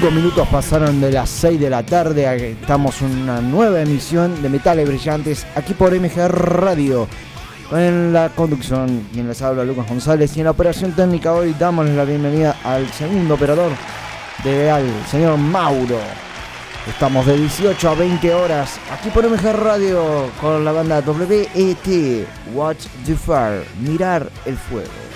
5 minutos pasaron de las 6 de la tarde. Estamos en una nueva emisión de Metales Brillantes aquí por MG Radio. En la conducción, quien les habla Lucas González. Y en la operación técnica hoy damos la bienvenida al segundo operador de al señor Mauro. Estamos de 18 a 20 horas aquí por MG Radio con la banda WET Watch the Fire, Mirar el Fuego.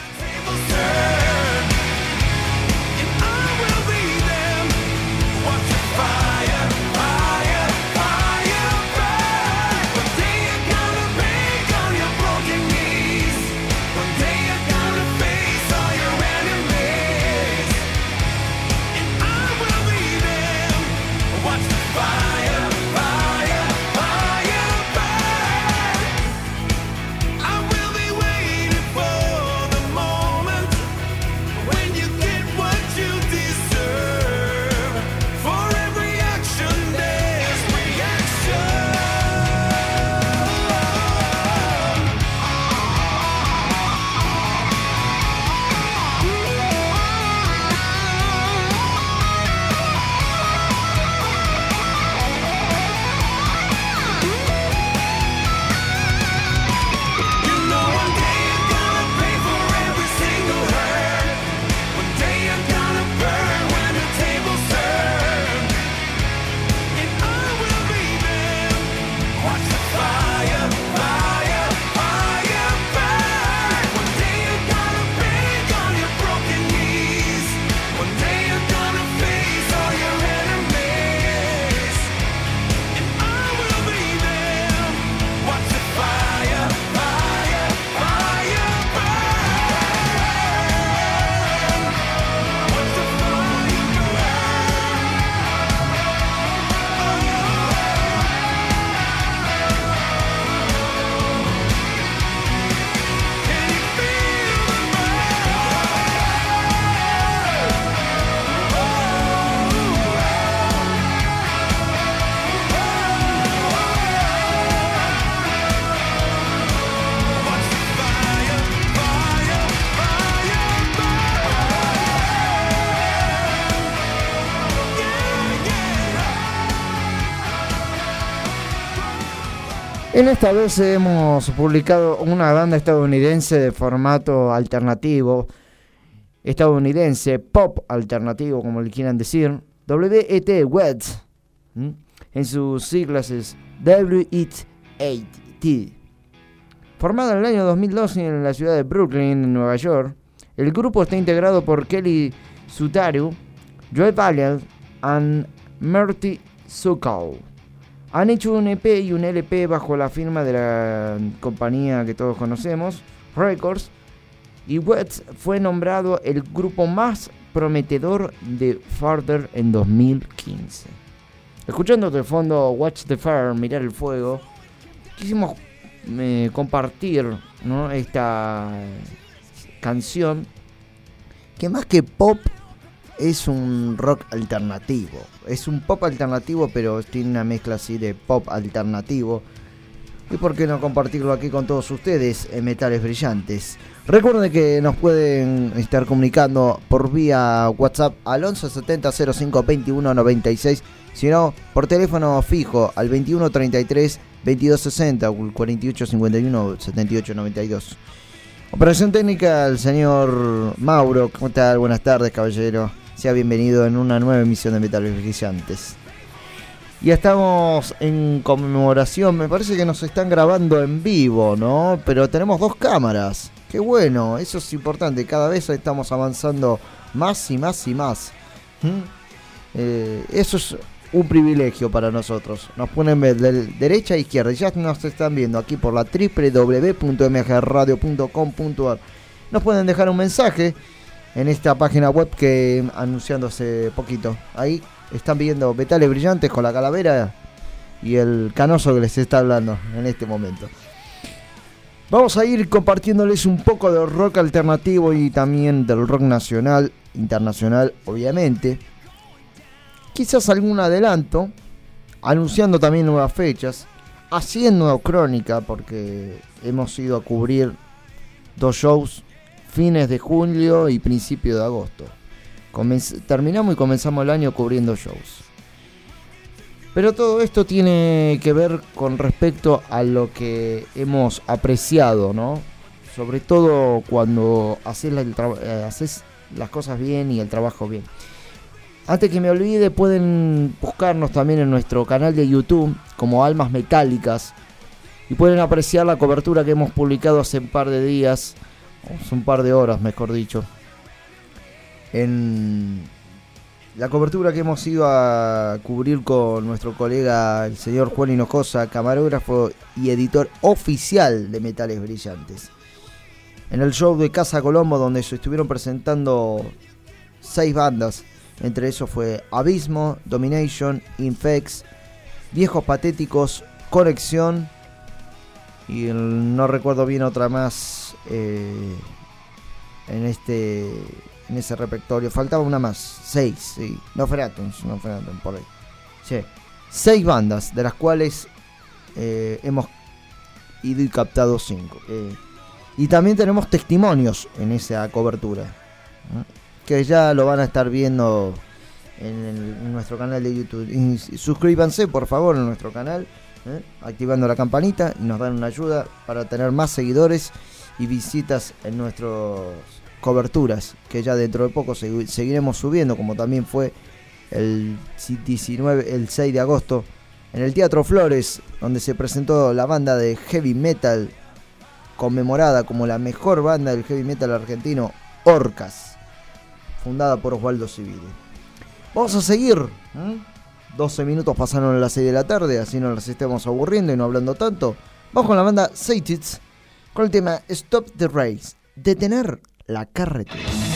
En esta vez hemos publicado una banda estadounidense de formato alternativo, estadounidense, pop alternativo, como le quieran decir, WET Wets, ¿m? en sus siglas es WET. Formada en el año 2012 en la ciudad de Brooklyn, en Nueva York, el grupo está integrado por Kelly Sutaru, Joe Valiant y Marty Sokol. Han hecho un EP y un LP bajo la firma de la compañía que todos conocemos, Records, y Wets fue nombrado el grupo más prometedor de Farther en 2015. Escuchando de fondo Watch the Fire, mirar el fuego, quisimos eh, compartir esta canción que más que pop es un rock alternativo. Es un pop alternativo, pero tiene una mezcla así de pop alternativo. Y por qué no compartirlo aquí con todos ustedes en Metales Brillantes. Recuerden que nos pueden estar comunicando por vía WhatsApp al 11 70 05 21 96. Si no, por teléfono fijo al 21 33 22 60 o el 48 51 78 92. Operación técnica al señor Mauro. ¿Cómo tal? Buenas tardes, caballero. Sea bienvenido en una nueva emisión de Metales Brillantes. Y estamos en conmemoración, me parece que nos están grabando en vivo, ¿no? Pero tenemos dos cámaras. Qué bueno, eso es importante. Cada vez estamos avanzando más y más y más. ¿Mm? Eh, eso es un privilegio para nosotros. Nos ponen de derecha a izquierda. Ya nos están viendo aquí por la www.mgradio.com.ar. Nos pueden dejar un mensaje en esta página web que anunciando hace poquito. Ahí están viendo metales brillantes con la calavera y el canoso que les está hablando en este momento. Vamos a ir compartiéndoles un poco de rock alternativo y también del rock nacional, internacional, obviamente. Quizás algún adelanto, anunciando también nuevas fechas, haciendo crónica, porque hemos ido a cubrir dos shows fines de julio y principio de agosto. Terminamos y comenzamos el año cubriendo shows. Pero todo esto tiene que ver con respecto a lo que hemos apreciado, ¿no? Sobre todo cuando haces, eh, haces las cosas bien y el trabajo bien. Antes que me olvide, pueden buscarnos también en nuestro canal de YouTube como Almas Metálicas y pueden apreciar la cobertura que hemos publicado hace un par de días, un par de horas, mejor dicho, en la cobertura que hemos ido a cubrir con nuestro colega el señor Juan Hinojosa, camarógrafo y editor oficial de Metales Brillantes. En el show de Casa Colombo, donde se estuvieron presentando seis bandas, entre esos fue Abismo, Domination, Infex, Viejos Patéticos, Conexión y no recuerdo bien otra más eh, en este en ese repertorio. Faltaba una más, seis. No Fratons, no Fratons, por ahí. Seis bandas, de las cuales eh, hemos ido y captado cinco. Eh, y también tenemos testimonios en esa cobertura. Que ya lo van a estar viendo en, nuestro canal de YouTube. Y suscríbanse por favor en nuestro canal, activando la campanita y nos dan una ayuda para tener más seguidores y visitas en nuestras coberturas, que ya dentro de poco segui- seguiremos subiendo, como también fue el 19, el 6 de agosto en el Teatro Flores, donde se presentó la banda de heavy metal conmemorada como la mejor banda del heavy metal argentino, Orcas, fundada por Osvaldo Civile. Vamos a seguir. ¿eh? 12 minutos pasaron a las 6 de la tarde, así no las estemos aburriendo y no hablando tanto. Vamos con la banda Satits con el tema Stop the Race, detener la carretera.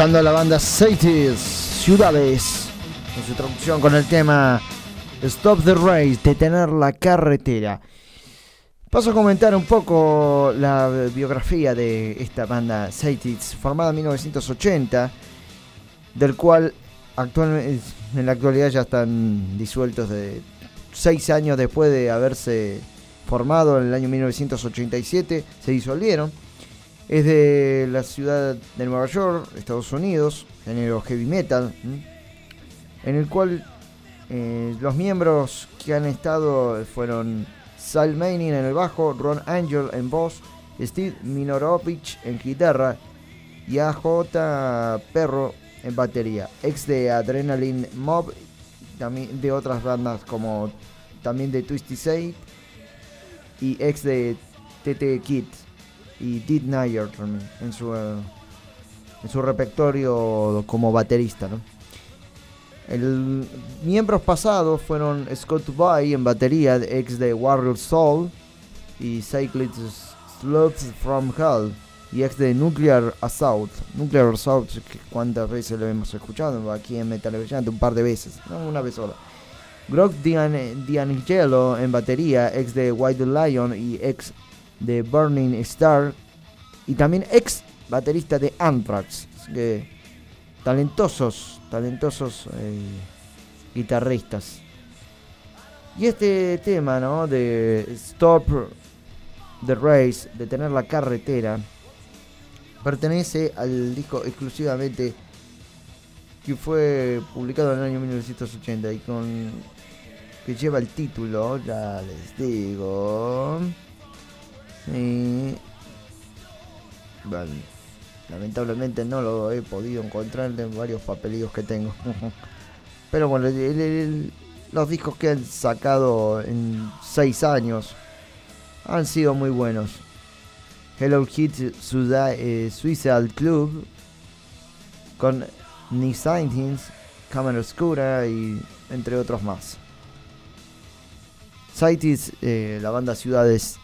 Escuchando a la banda Cities, Ciudades, en su traducción con el tema Stop the Race, detener la carretera. Paso a comentar un poco la biografía de esta banda Cities, formada en 1980, del cual actualmente, en la actualidad ya están disueltos de seis años después de haberse formado en el año 1987, se disolvieron. Es de la ciudad de Nueva York, Estados Unidos, género heavy metal, en el cual eh, los miembros que han estado fueron Sal Manning en el bajo, Ron Angel en voz, Steve Minorovich en guitarra y AJ Perro en batería, ex de Adrenaline Mob, también de otras bandas como también de Twisty Say y ex de TT Kid y Did Nayer también en su eh, en su repertorio como baterista, ¿no? El miembros pasados fueron Scott Bay en batería, ex de Warrior Soul y Cyclist Slopes from Hell y ex de Nuclear Assault. Nuclear Assault, cuántas veces lo hemos escuchado aquí en Metal un par de veces, no una vez sola. Grog Dian- D'Angelo en batería, ex de White Lion y ex de Burning Star y también ex baterista de Anthrax. Que talentosos, talentosos eh, guitarristas. Y este tema, ¿no? De Stop the Race, de tener la carretera, pertenece al disco exclusivamente que fue publicado en el año 1980 y con que lleva el título, ya les digo. Y bueno, lamentablemente no lo he podido encontrar en varios papelillos que tengo. Pero bueno, los discos que han sacado en 6 años han sido muy buenos. Hello Kids Suda- eh, Suicide Club con Nick Scientins, Cámara Oscura y entre otros más. Cities, eh, la banda Ciudades,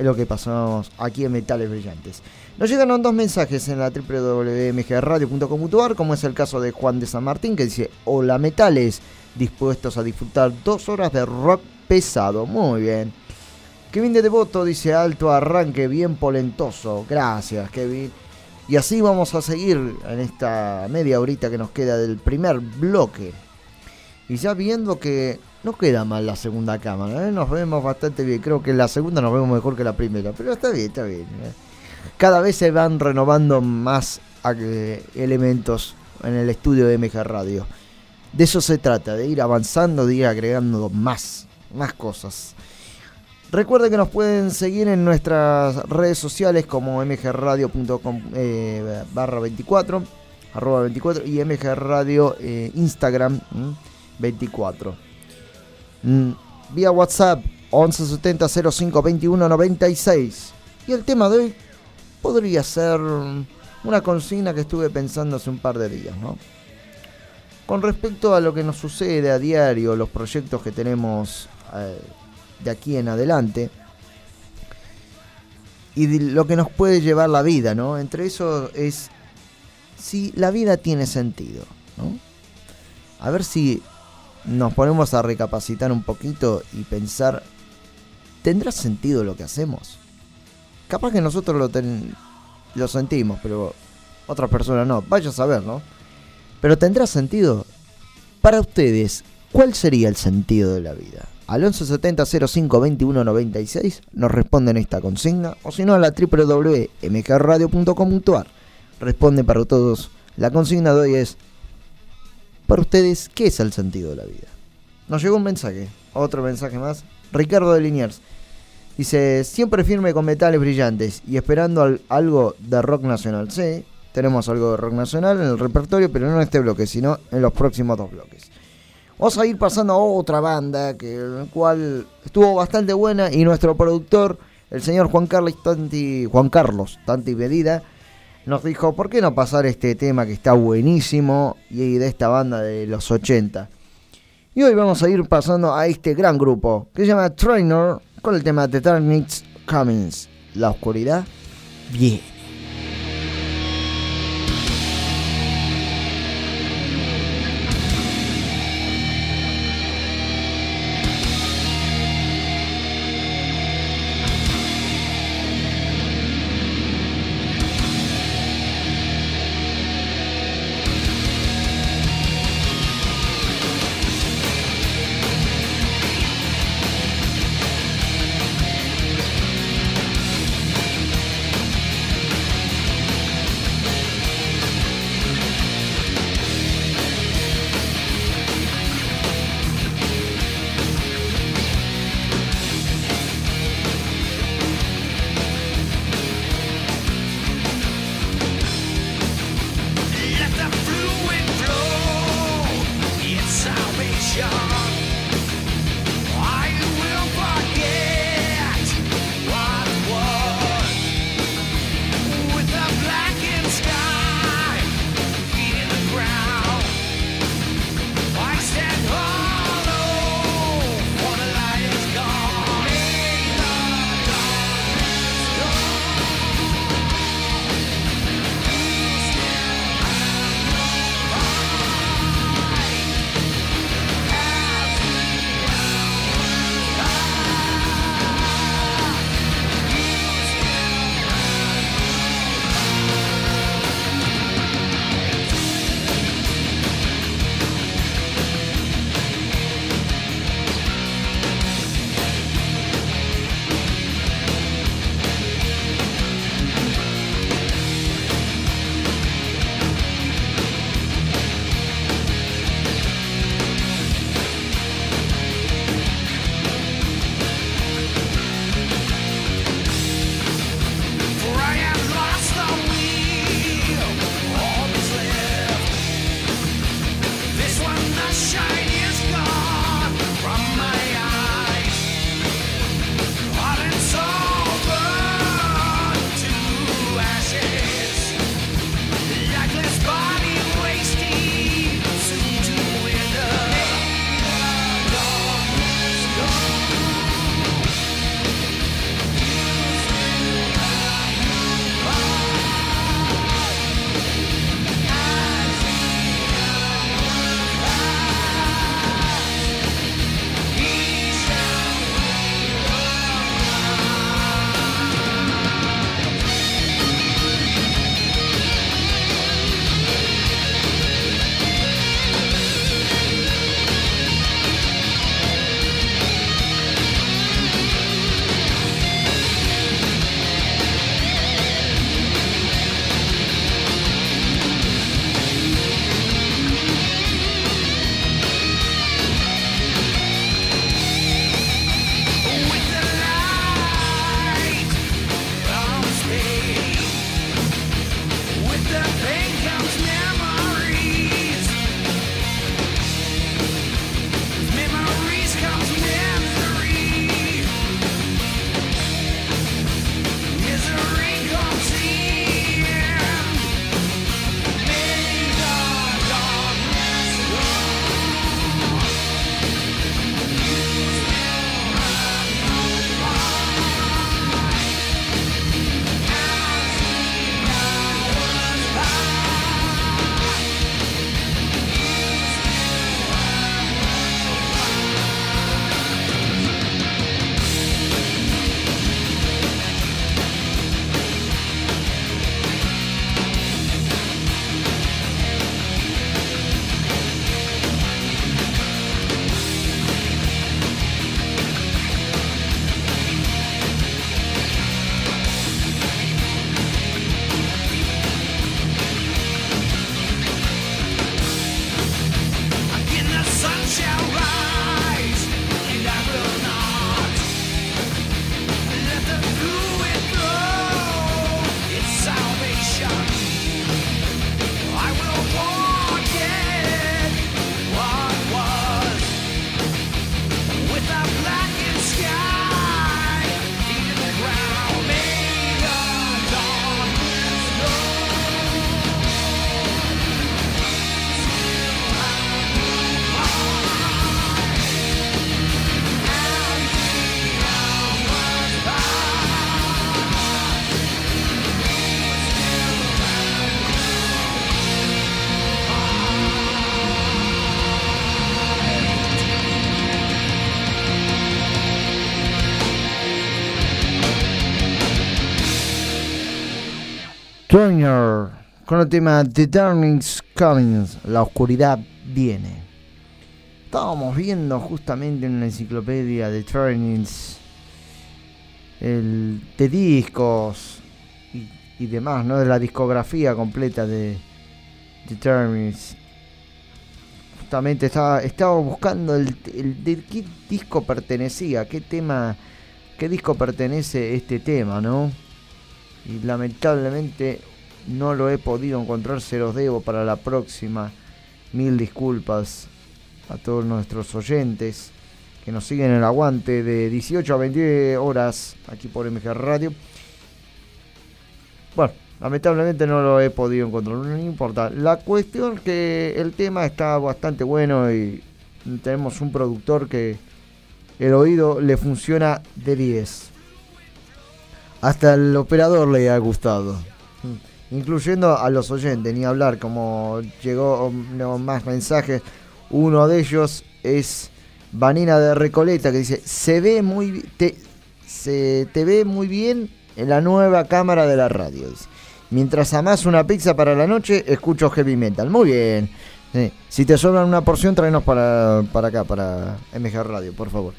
es lo que pasamos aquí en Metales Brillantes. Nos llegaron dos mensajes en la www.mgradio.com.ar, como es el caso de Juan de San Martín, que dice: Hola Metales, dispuestos a disfrutar dos horas de rock pesado. Muy bien. Kevin de Devoto dice: Alto arranque, bien polentoso. Gracias, Kevin. Y así vamos a seguir en esta media horita que nos queda del primer bloque. Y ya viendo que no queda mal la segunda cámara, ¿eh? nos vemos bastante bien. Creo que la segunda nos vemos mejor que la primera, pero está bien, está bien. ¿eh? Cada vez se van renovando más eh, elementos en el estudio de MG Radio. De eso se trata, de ir avanzando, de ir agregando más, más cosas. Recuerden que nos pueden seguir en nuestras redes sociales como mgradio.com barra 24, arroba 24 y mgradio Instagram ¿m? 24. Mm, vía WhatsApp 1170 05 21 96. Y el tema de hoy podría ser una consigna que estuve pensando hace un par de días, ¿no? Con respecto a lo que nos sucede a diario, los proyectos que tenemos eh, de aquí en adelante y lo que nos puede llevar la vida, ¿no? Entre eso es si la vida tiene sentido, ¿no? A ver si nos ponemos a recapacitar un poquito y pensar, ¿tendrá sentido lo que hacemos? Capaz que nosotros lo, ten- lo sentimos, pero otras personas no. Vaya a saber, ¿no? Pero ¿tendrá sentido? Para ustedes, ¿cuál sería el sentido de la vida? Al 1170 05 21 96 nos responden esta consigna o si no a la www.mgradio.com.ar responde para todos. La consigna de hoy es para ustedes, ¿qué es el sentido de la vida? Nos llegó un mensaje, otro mensaje más. Ricardo de Liniers dice: Siempre firme con metales brillantes y esperando al- algo de rock nacional. Sí, tenemos algo de rock nacional en el repertorio, pero no en este bloque, sino en los próximos dos bloques. Vamos a ir pasando a otra banda, que cual estuvo bastante buena y nuestro productor, el señor Juan Carlos Tanti, Juan Carlos Tanti Medida, nos dijo, ¿por qué no pasar este tema que está buenísimo y de esta banda de los 80? Y hoy vamos a ir pasando a este gran grupo que se llama Trainer con el tema The Dark Knights Cummings. La oscuridad viene. Turner con el tema The Turning's Coming, la oscuridad viene. Estábamos viendo justamente en la enciclopedia de Turnings el, de discos y, y demás, ¿no? De la discografía completa de The Turnings. Justamente estaba, estaba buscando el, el de qué disco pertenecía, qué tema, qué disco pertenece este tema, ¿no? Y lamentablemente no lo he podido encontrar, se los debo para la próxima. Mil disculpas. a todos nuestros oyentes que nos siguen en el aguante de 18 a 20 horas aquí por MG Radio. Bueno, lamentablemente no lo he podido encontrar, no importa. La cuestión es que el tema está bastante bueno y tenemos un productor que el oído le funciona de 10. Hasta el operador le ha gustado. Incluyendo a los oyentes, ni hablar, como llegó no, más mensajes. Uno de ellos es Vanina de Recoleta que dice, se ve muy te, se te ve muy bien en la nueva cámara de la radio. Mientras amás una pizza para la noche, escucho heavy metal. Muy bien. Si te sobran una porción, tráenos para, para acá, para MG Radio, por favor.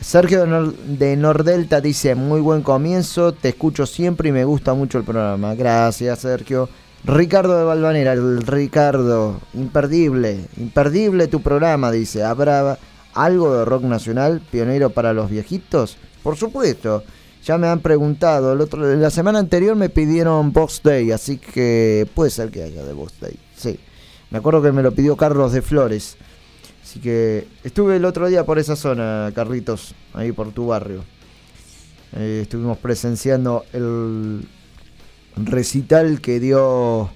Sergio de, Nor- de Nordelta dice, muy buen comienzo, te escucho siempre y me gusta mucho el programa. Gracias, Sergio. Ricardo de Valvanera, el Ricardo, imperdible, imperdible tu programa, dice. ¿Habrá algo de rock nacional, pionero para los viejitos? Por supuesto, ya me han preguntado. El otro, la semana anterior me pidieron Box Day, así que puede ser que haya de Box Day. Sí, me acuerdo que me lo pidió Carlos de Flores. Que estuve el otro día por esa zona, Carlitos, ahí por tu barrio. Estuvimos presenciando el recital que dio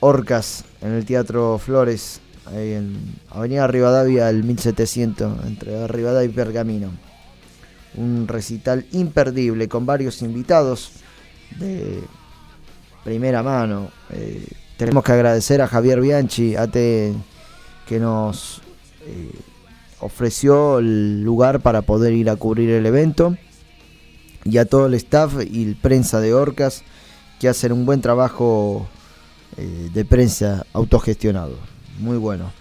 Orcas en el Teatro Flores, ahí en Avenida Rivadavia, el 1700, entre Rivadavia y Pergamino. Un recital imperdible con varios invitados de primera mano. Eh, tenemos que agradecer a Javier Bianchi, AT, que nos eh, ofreció el lugar para poder ir a cubrir el evento y a todo el staff y el prensa de Orcas que hacen un buen trabajo eh, de prensa autogestionado. Muy bueno.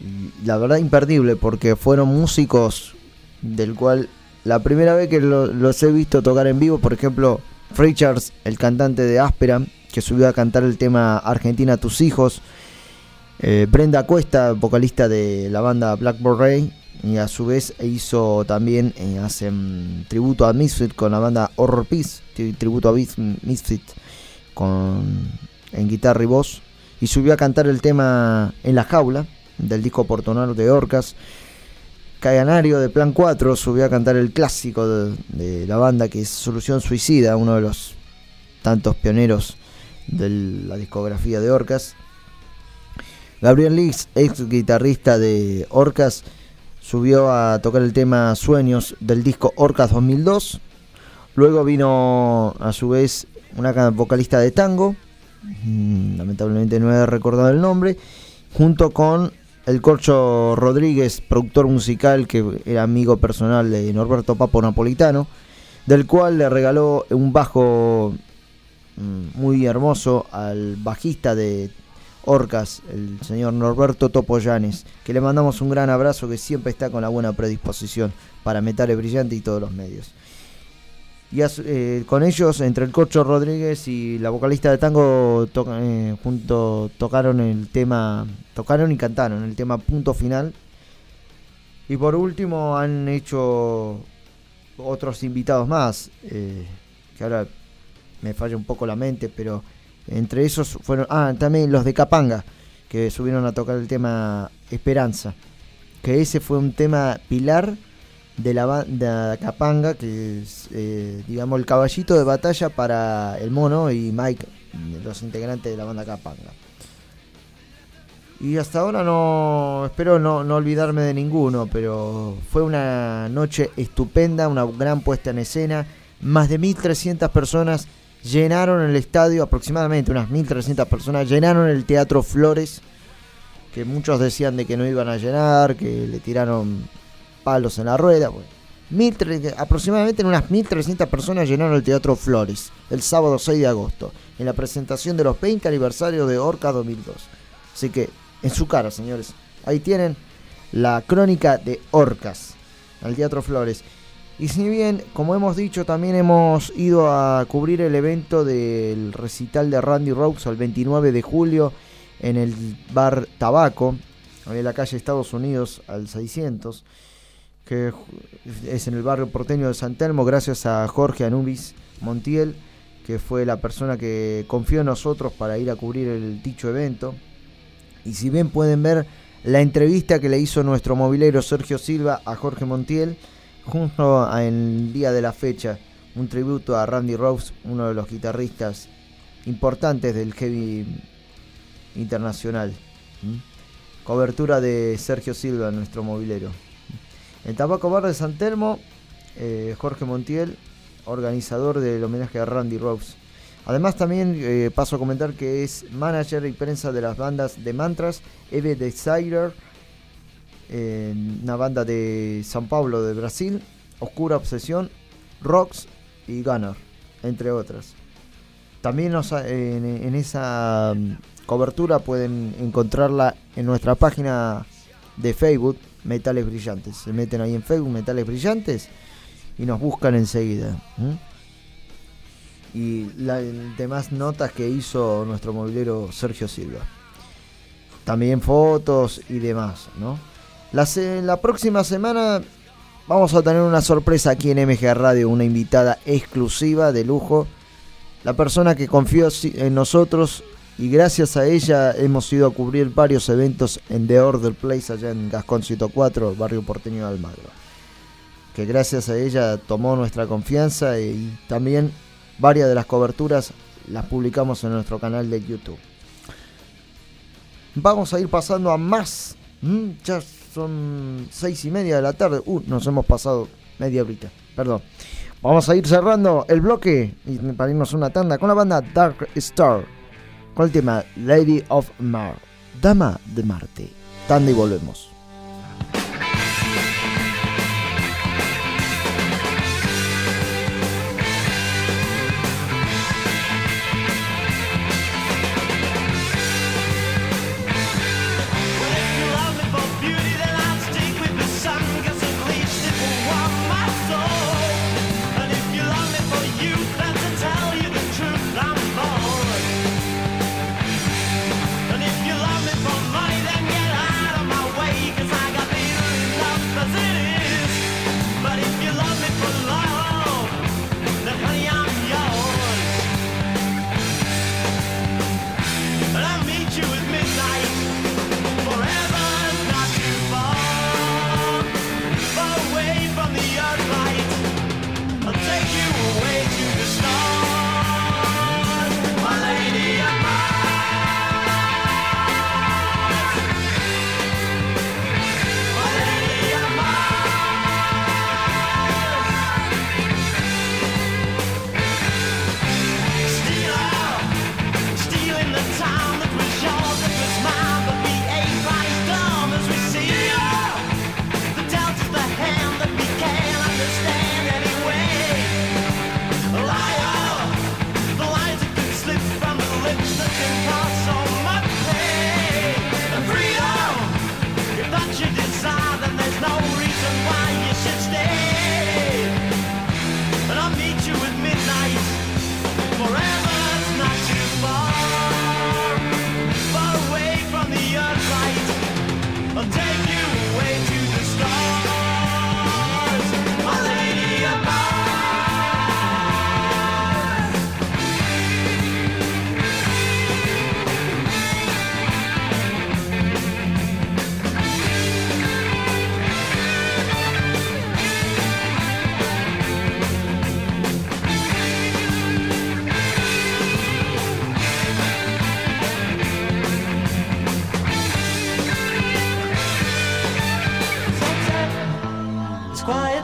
Y la verdad imperdible porque fueron músicos del cual la primera vez que lo- los he visto tocar en vivo, por ejemplo, Richards, el cantante de Áspera, que subió a cantar el tema Argentina tus hijos, eh, Brenda Cuesta, vocalista de la banda Blackboard Ray, y a su vez hizo también, eh, hacen tributo a Misfit con la banda Horror Peace, tri- tributo a Misfit con, en guitarra y voz, y subió a cantar el tema En la jaula del disco Portonal de Orcas. Caganario de Plan 4 subió a cantar el clásico de la banda que es Solución Suicida, uno de los tantos pioneros de la discografía de Orcas. Gabriel Lix, ex guitarrista de Orcas, subió a tocar el tema Sueños del disco Orcas 2002. Luego vino a su vez una ca- vocalista de tango, mm, lamentablemente no he recordado el nombre, junto con el Corcho Rodríguez, productor musical que era amigo personal de Norberto Papo Napolitano, del cual le regaló un bajo mm, muy hermoso al bajista de Orcas, el señor Norberto Topollanes, que le mandamos un gran abrazo que siempre está con la buena predisposición para Metales Brillante y todos los medios. Y eh, con ellos, entre el Cocho Rodríguez y la vocalista de tango, toca- eh, junto tocaron el tema, tocaron y cantaron el tema Punto Final. Y por último han hecho otros invitados más, eh, que ahora me falla un poco la mente, pero entre esos fueron, ah, también los de Capanga, que subieron a tocar el tema Esperanza, que ese fue un tema pilar de la banda Capanga, que es, eh, digamos, el caballito de batalla para el mono y Mike, los integrantes de la banda Capanga. Y hasta ahora no, espero no, no olvidarme de ninguno, pero fue una noche estupenda, una gran puesta en escena. Más de 1.300 personas llenaron el estadio, aproximadamente unas 1.300 personas llenaron el Teatro Flores, que muchos decían de que no iban a llenar, que le tiraron palos en la rueda. Bueno, 1.300 aproximadamente unas 1.300 personas llenaron el Teatro Flores el sábado 6 de agosto, en la presentación de los 20 aniversarios de Orca 2002. Así que, en su cara, señores, ahí tienen la crónica de Orcas, al Teatro Flores. Y si bien, como hemos dicho, también hemos ido a cubrir el evento del recital de Randy Rhodes el 29 de julio en el bar Tabaco, en la calle Estados Unidos al 600, que es en el barrio porteño de San Telmo, gracias a Jorge Anubis Montiel, que fue la persona que confió en nosotros para ir a cubrir el dicho evento. Y si bien pueden ver la entrevista que le hizo nuestro movilero Sergio Silva a Jorge Montiel junto a el día de la fecha. Un tributo a Randy Rose, uno de los guitarristas importantes del heavy internacional. Cobertura de Sergio Silva, nuestro movilero. En Tabaco Bar de San Telmo, eh, Jorge Montiel, organizador del homenaje a Randy Rose. Además también eh, paso a comentar que es manager y prensa de las bandas de Mantras, Eve Desire, eh, una banda de San Paulo de Brasil, Oscura Obsesión, Rocks y Gunner, entre otras. También nos en, esa mm, cobertura pueden encontrarla en nuestra página de Facebook, Metales Brillantes. Se meten ahí en Facebook, Metales Brillantes, y nos buscan enseguida. Y las demás notas que hizo nuestro movilero Sergio Silva. También fotos y demás, ¿no? La, la próxima semana vamos a tener una sorpresa aquí en MG Radio, una invitada exclusiva de lujo. La persona que confió en nosotros y gracias a ella hemos ido a cubrir varios eventos en The Order Place allá en Gasconcito 4, barrio porteño de Almagro. Que gracias a ella tomó nuestra confianza y también varias de las coberturas las publicamos en nuestro canal de YouTube. Vamos a ir pasando a más. ¿m? Ya son seis y media de la tarde. Uh, nos hemos pasado media horita. Perdón. Vamos a ir cerrando el bloque y para irnos una tanda con la banda Dark Star. Con el tema Lady of Mar. Dama de Marte. Tanda y volvemos.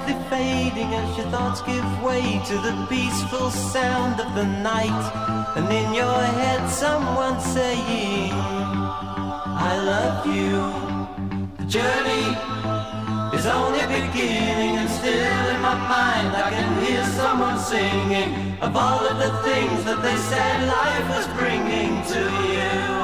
Fading as your thoughts give way to the peaceful sound of the night. And in your head, someone saying, I love you. The journey is only beginning, and still in my mind, I can hear someone singing of all of the things that they said life was bringing to you.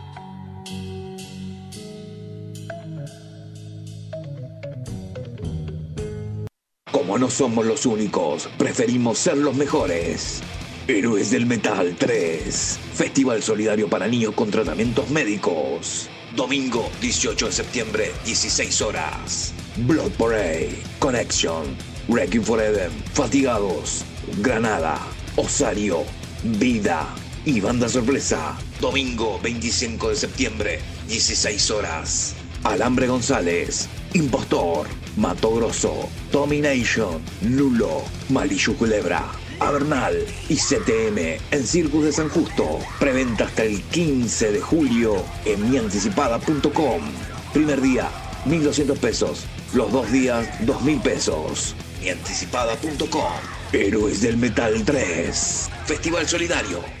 No somos los únicos, preferimos ser los mejores. Héroes del Metal 3. Festival solidario para niños con tratamientos médicos. Domingo 18 de septiembre, 16 horas. Blood Parade, Connection, Wrecking for Eden, Fatigados, Granada, Osario, Vida y Banda Sorpresa. Domingo 25 de septiembre, 16 horas. Alambre González, Impostor, Mato Grosso, Domination, Lulo, Malillu Culebra, Avernal y CTM en Circus de San Justo. Preventa hasta el 15 de julio en mianticipada.com. Primer día, 1.200 pesos. Los dos días, 2.000 pesos. Mianticipada.com. Héroes del Metal 3. Festival Solidario.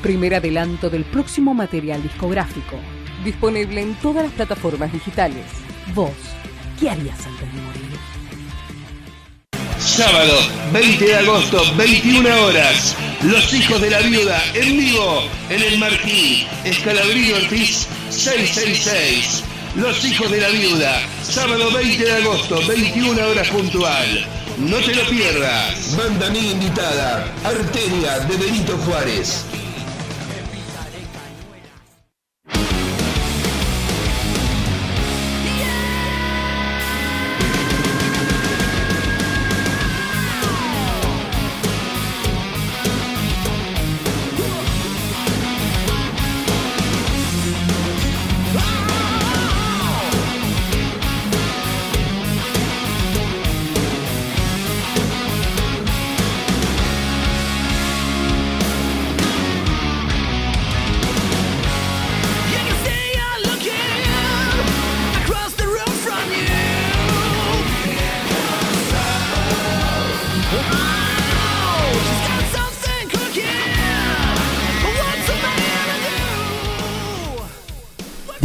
primer adelanto del próximo material discográfico, disponible en todas las plataformas digitales. Vos, ¿qué harías antes de morir? Sábado, 20 de agosto, 21 horas. Los hijos de la viuda en vivo en el Marquí, Escalabrillo Ortiz 666. Los hijos de la viuda, sábado 20 de agosto, 21 horas puntual. No te lo pierdas. Banda amiga invitada, Arteria de Benito Juárez.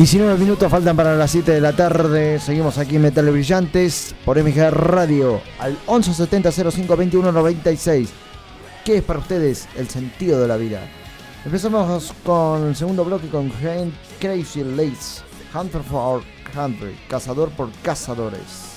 19 minutos faltan para las 7 de la tarde. Seguimos aquí en Metales Brillantes por MG Radio al 1170 05 21 96. ¿Qué es para ustedes el sentido de la vida? Empezamos con el segundo bloque con Hand- Crazy Lace, Hunter for Country, cazador por cazadores.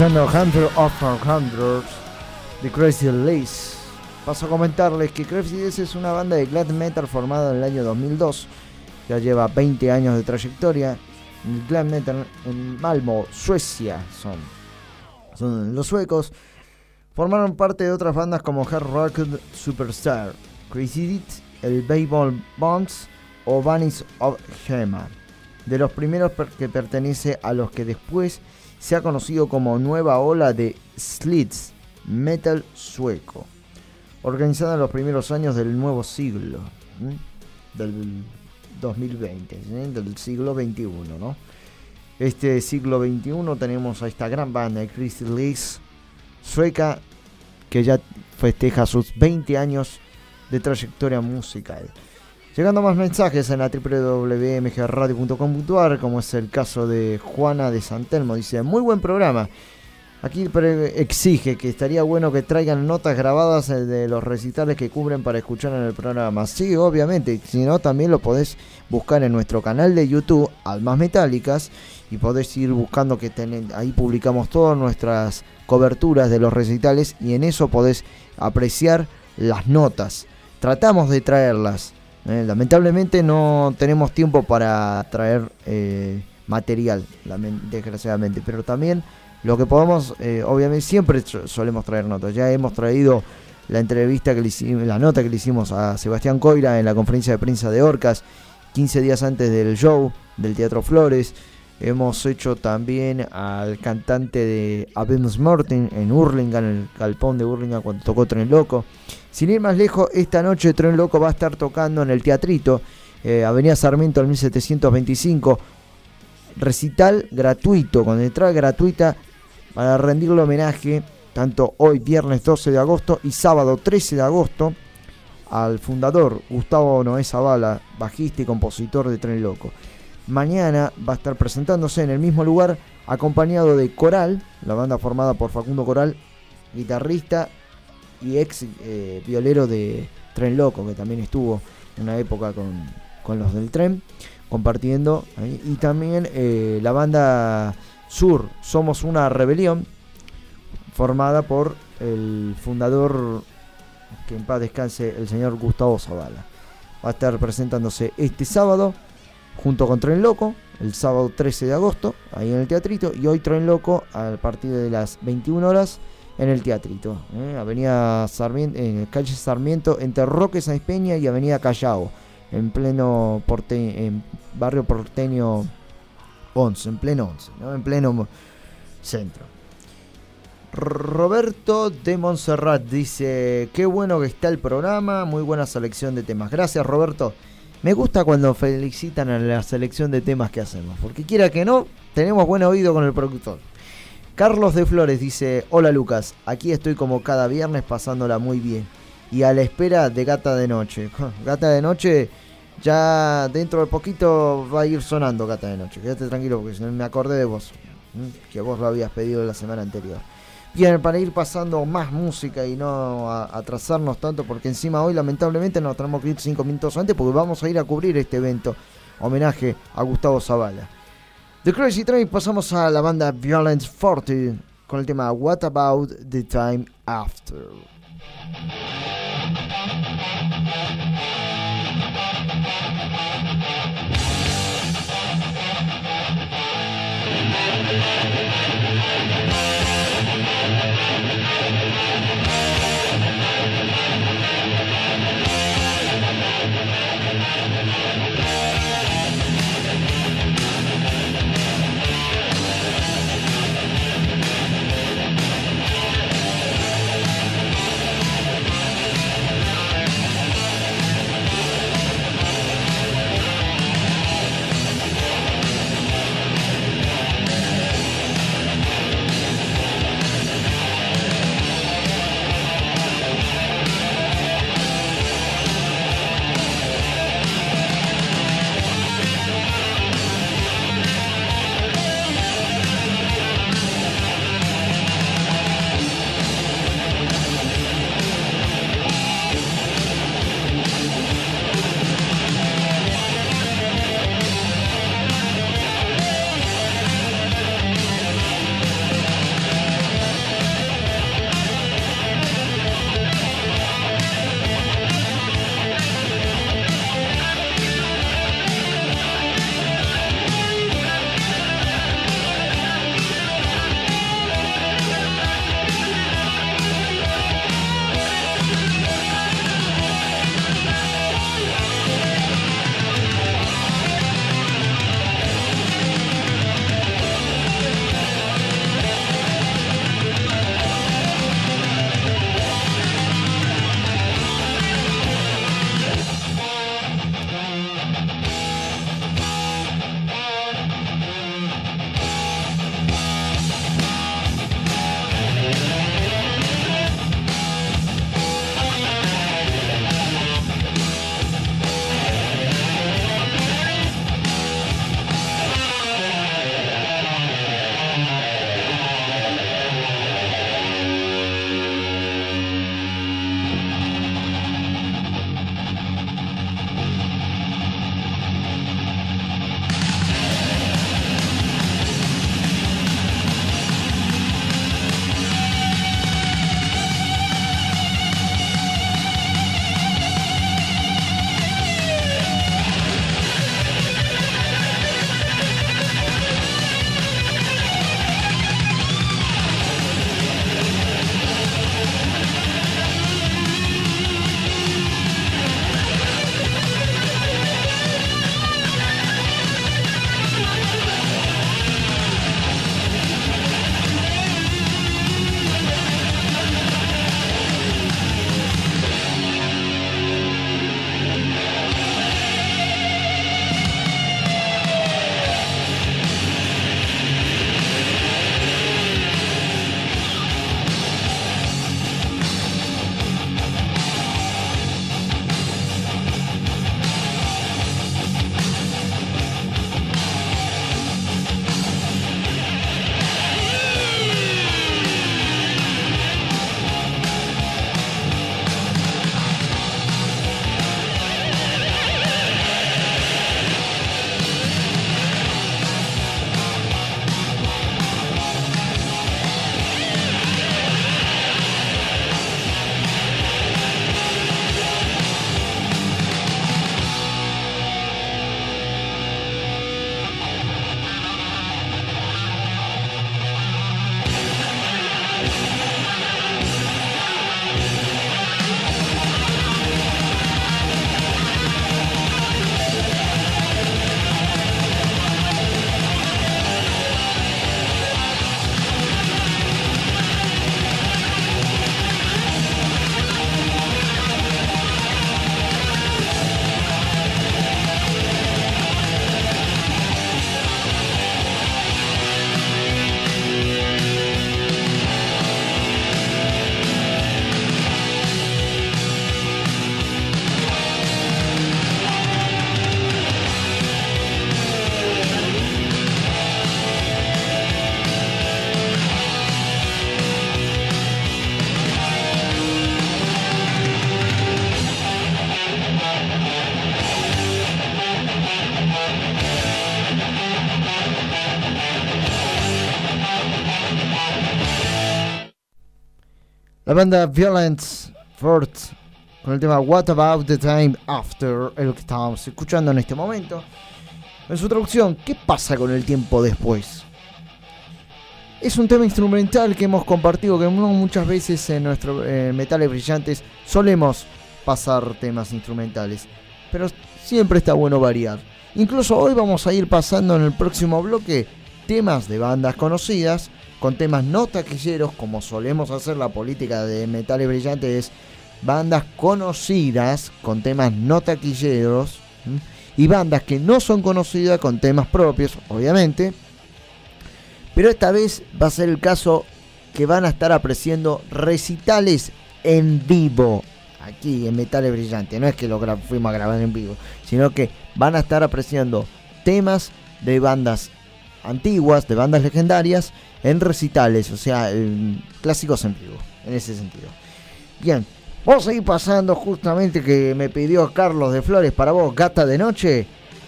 Escuchando Hunter of Hundreds de Crazy Lace. Paso a comentarles que Crazy Lace es una banda de glad metal formada en el año 2002. Ya lleva 20 años de trayectoria. El glad metal en Malmo, Suecia son. Son los suecos. Formaron parte de otras bandas como Hard Rock Superstar, Crazy Dit, el Baseball Bonds o Vanis of Gema. De los primeros que pertenece a los que después se ha conocido como nueva ola de Slits Metal sueco, organizada en los primeros años del nuevo siglo, del 2020, ¿sí? del siglo XXI, ¿no? Este siglo XXI tenemos a esta gran banda Chris Lees, sueca, que ya festeja sus 20 años de trayectoria musical. Llegando más mensajes en la www.mgradio.com.ar, como es el caso de Juana de Santelmo, dice, muy buen programa. Aquí exige que estaría bueno que traigan notas grabadas eh, de los recitales que cubren para escuchar en el programa. Sí, obviamente, si no también lo podés buscar en nuestro canal de YouTube, Almas Metálicas, y podés ir buscando que ten- ahí publicamos todas nuestras coberturas de los recitales y en eso podés apreciar las notas. Tratamos de traerlas. Eh, lamentablemente no tenemos tiempo para traer eh, material, desgraciadamente, pero también lo que podemos, eh, obviamente siempre so- solemos traer notas. Ya hemos traído la entrevista que le hicimos, la nota que le hicimos a Sebastián Coira en la conferencia de prensa de Orcas, 15 días antes del show del Teatro Flores. Hemos hecho también al cantante de Abemus Morten en Hurlingham, en el galpón de Hurlingham cuando tocó Tren Loco. Sin ir más lejos, esta noche Tren Loco va a estar tocando en el Teatrito, eh, Avenida Sarmiento al 1725. Recital gratuito, con entrada gratuita para rendirle homenaje tanto hoy viernes 12 de agosto y sábado 13 de agosto al fundador Gustavo Noé Zavala, bajista y compositor de Tren Loco. Mañana va a estar presentándose en el mismo lugar acompañado de Coral, la banda formada por Facundo Coral, guitarrista y ex eh, violero de Tren Loco, que también estuvo en una época con, con los del tren, compartiendo. Y también eh, la banda Sur, Somos una Rebelión, formada por el fundador, que en paz descanse, el señor Gustavo Zavala. Va a estar presentándose este sábado junto con Tren Loco, el sábado 13 de agosto, ahí en el teatrito, y hoy Tren Loco a partir de las 21 horas en el teatrito, ¿eh? Avenida Sarmiento, en calle Sarmiento, entre Roque Sáenz Peña y Avenida Callao, en pleno porte, en barrio porteño 11, en pleno 11, ¿no? en pleno centro. Roberto de Montserrat dice, qué bueno que está el programa, muy buena selección de temas. Gracias Roberto. Me gusta cuando felicitan a la selección de temas que hacemos, porque quiera que no, tenemos buen oído con el productor. Carlos de Flores dice, hola Lucas, aquí estoy como cada viernes pasándola muy bien y a la espera de Gata de Noche. Gata de Noche ya dentro de poquito va a ir sonando Gata de Noche, quédate tranquilo porque me acordé de vos, que vos lo habías pedido la semana anterior. Bien, para ir pasando más música y no atrasarnos tanto, porque encima hoy lamentablemente nos tenemos que ir 5 minutos antes porque vamos a ir a cubrir este evento. Homenaje a Gustavo Zavala. The Crazy Train pasamos a la banda Violence Forty con el tema What About the Time After. Banda Violence Fort con el tema What About the Time After, el que estábamos escuchando en este momento. En su traducción, ¿qué pasa con el tiempo después? Es un tema instrumental que hemos compartido, que muchas veces en nuestro eh, Metales Brillantes solemos pasar temas instrumentales, pero siempre está bueno variar. Incluso hoy vamos a ir pasando en el próximo bloque temas de bandas conocidas, con temas no taquilleros, como solemos hacer la política de Metales Brillantes, es bandas conocidas con temas no taquilleros, y bandas que no son conocidas con temas propios, obviamente. Pero esta vez va a ser el caso que van a estar apreciando recitales en vivo aquí en Metales Brillantes. No es que lo fuimos a grabar en vivo, sino que van a estar apreciando temas de bandas antiguas, de bandas legendarias, en recitales, o sea, clásicos en vivo, en ese sentido. Bien, vamos a ir pasando justamente que me pidió Carlos de Flores para vos, Gata de Noche.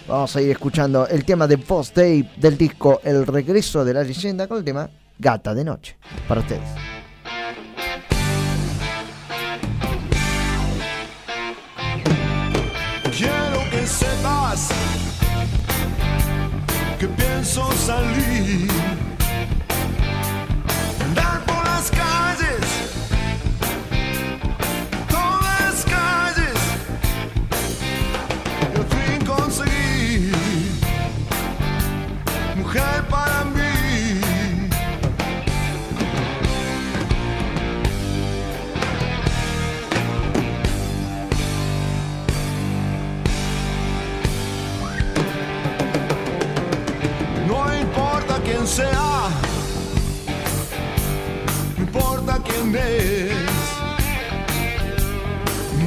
Vamos a ir escuchando el tema de Post Tape del disco El Regreso de la Leyenda con el tema Gata de Noche. Para ustedes. Quiero que sepas que pienso salir, sea, no importa quién es,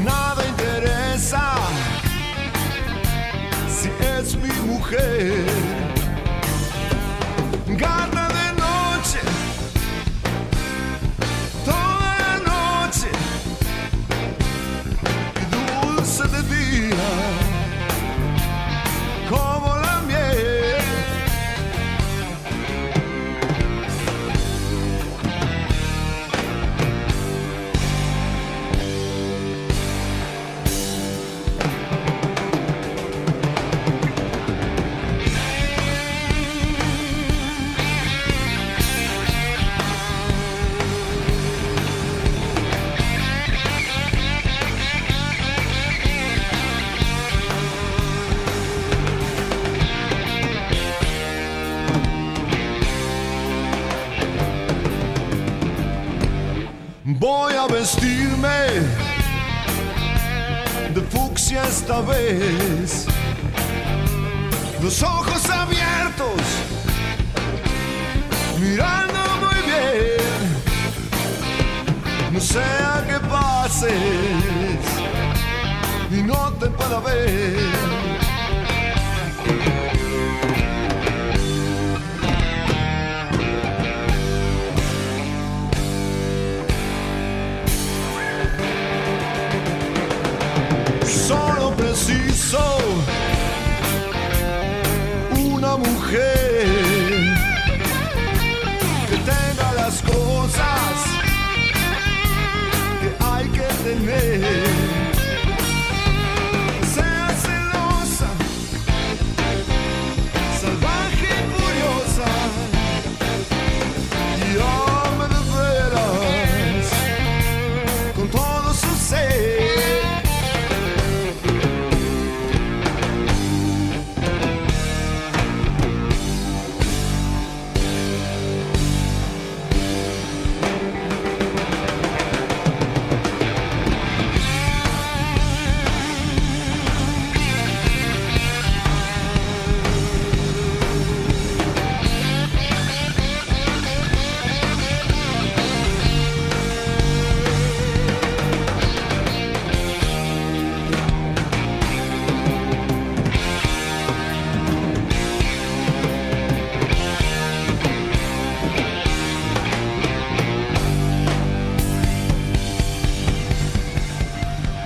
nada interesa si es mi mujer. Gata esta vez. Los ojos abiertos, mirando muy bien. No sea que pases y no te pueda ver.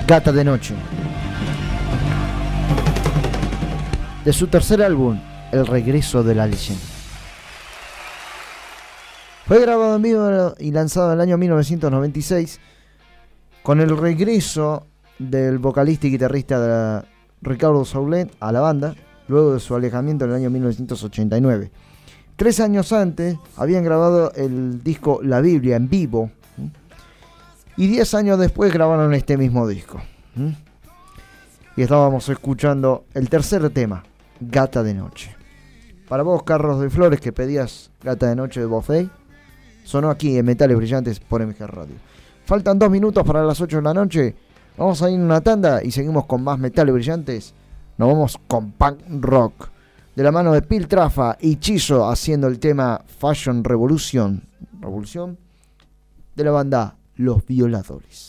Gata de Noche. De su tercer álbum, El Regreso de la Leyenda. Fue grabado en vivo y lanzado en el año 1996 con el regreso del vocalista y guitarrista Ricardo Saulet a la banda, luego de su alejamiento en el año 1989. Tres años antes habían grabado el disco La Biblia en vivo. Y diez años después grabaron este mismo disco. Y estábamos escuchando el tercer tema, Gata de Noche. Para vos, Carlos de Flores, que pedías Gata de Noche de Buffet, sonó aquí en Metales Brillantes por MG Radio. Faltan dos minutos para las 8 de la noche. Vamos a ir a una tanda y seguimos con más Metales Brillantes. Nos vamos con punk rock. De la mano de Piltrafa y Chizo haciendo el tema Fashion Revolution. Revolución. De la banda Los Violadores.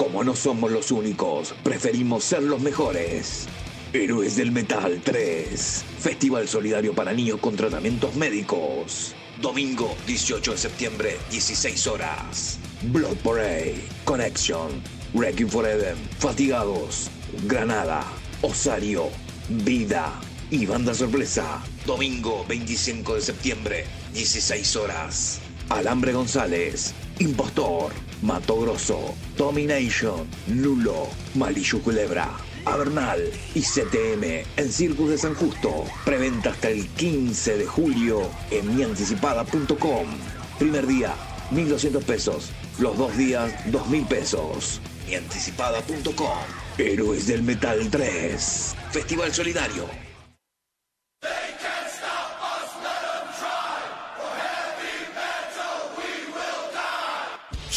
Como no somos los únicos, preferimos ser los mejores. Héroes del Metal 3. Festival solidario para niños con tratamientos médicos. Domingo 18 de septiembre, 16 horas. Blood Parade, Connection, Wrecking for Eden, Fatigados, Granada, Osario, Vida, y banda sorpresa. Domingo 25 de septiembre, 16 horas. Alambre González, Impostor, Mato Grosso, Domination, Nulo, Malillo Culebra, Avernal y CTM en Circus de San Justo. Preventa hasta el 15 de julio en mianticipada.com. Primer día, 1.200 pesos. Los dos días, 2.000 pesos. Mianticipada.com. Héroes del Metal 3. Festival Solidario.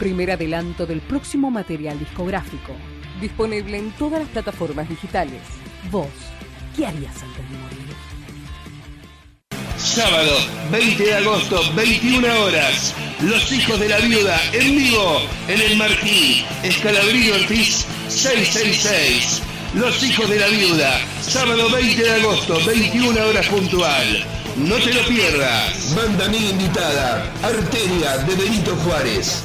primer adelanto del próximo material discográfico, disponible en todas las plataformas digitales. Vos, ¿qué harías antes de morir? Sábado, 20 de agosto, 21 horas. Los hijos de la viuda en vivo en el Marquí, Escalabrillo Ortiz 666. Los hijos de la viuda, sábado 20 de agosto, 21 horas puntual. No te lo pierdas. Banda amiga invitada, Arteria de Benito Juárez.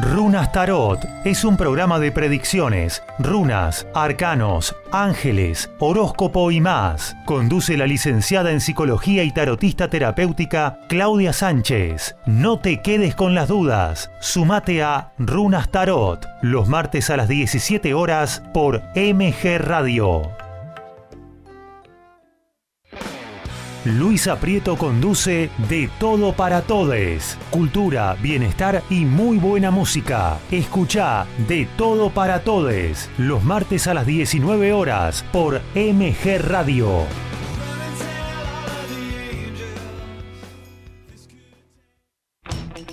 Runas Tarot es un programa de predicciones, runas, arcanos, ángeles, horóscopo y más. Conduce la licenciada en psicología y tarotista terapéutica Claudia Sánchez. No te quedes con las dudas. Sumate a Runas Tarot los martes a las 17 horas por MG Radio. Luisa Prieto conduce De Todo para Todes. Cultura, bienestar y muy buena música. Escucha De Todo para Todes los martes a las 19 horas por MG Radio.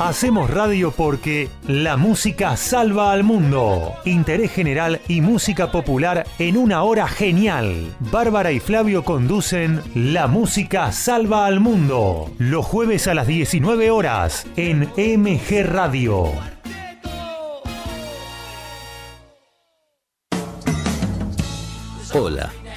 Hacemos radio porque la música salva al mundo. Interés general y música popular en una hora genial. Bárbara y Flavio conducen La música salva al mundo. Los jueves a las 19 horas en MG Radio. Hola,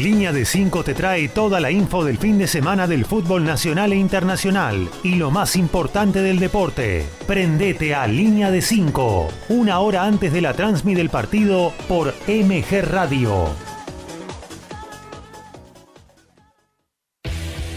Línea de 5 te trae toda la info del fin de semana del fútbol nacional e internacional y lo más importante del deporte. Prendete a Línea de 5, una hora antes de la transmisión del partido por MG Radio.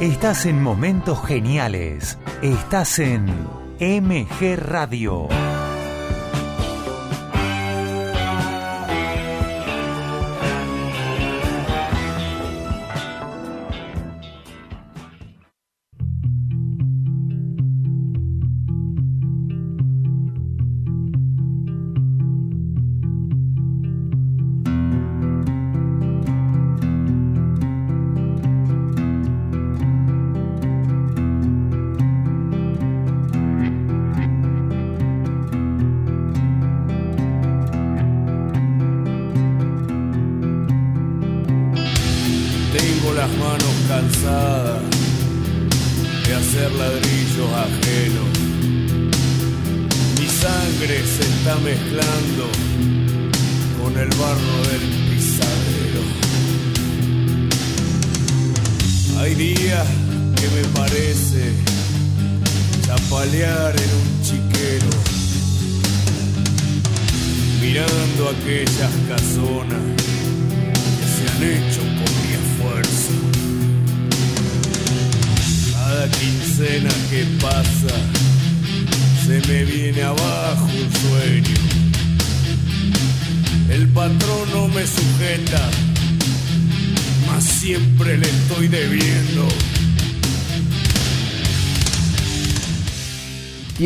Estás en momentos geniales. Estás en MG Radio.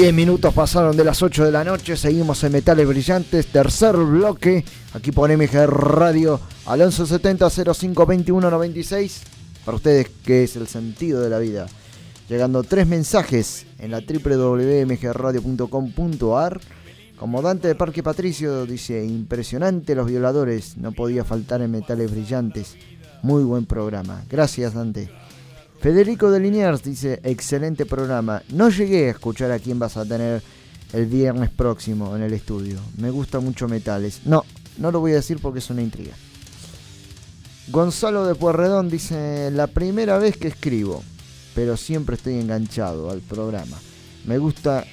10 minutos pasaron de las 8 de la noche, seguimos en Metales Brillantes, tercer bloque, aquí por MG Radio, Alonso 70 05 21 96, para ustedes que es el sentido de la vida. Llegando tres mensajes en la www.mgradio.com.ar. Como Dante de Parque Patricio dice, impresionante los violadores, no podía faltar en Metales Brillantes. Muy buen programa. Gracias Dante. Federico de Liniers dice, excelente programa. No llegué a escuchar a quién vas a tener el viernes próximo en el estudio. Me gusta mucho Metales. No, no lo voy a decir porque es una intriga. Gonzalo de Puerredón dice, la primera vez que escribo, pero siempre estoy enganchado al programa. Me gusta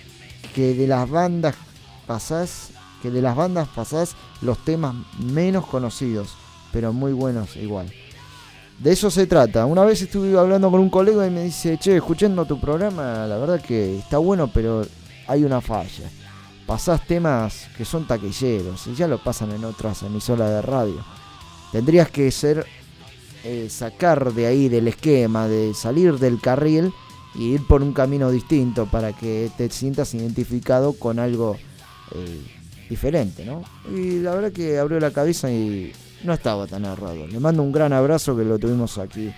que de las bandas pasás, que de las bandas pasás los temas menos conocidos, pero muy buenos igual. De eso se trata. Una vez estuve hablando con un colega y me dice, che, escuchando tu programa, la verdad que está bueno, pero hay una falla. Pasás temas que son taquilleros y ya lo pasan en otras emisoras de radio. Tendrías que ser eh, sacar de ahí del esquema, de salir del carril y ir por un camino distinto para que te sientas identificado con algo eh, diferente, ¿no? Y la verdad que abrió la cabeza y no estaba tan errado. Le mando un gran abrazo que lo tuvimos aquí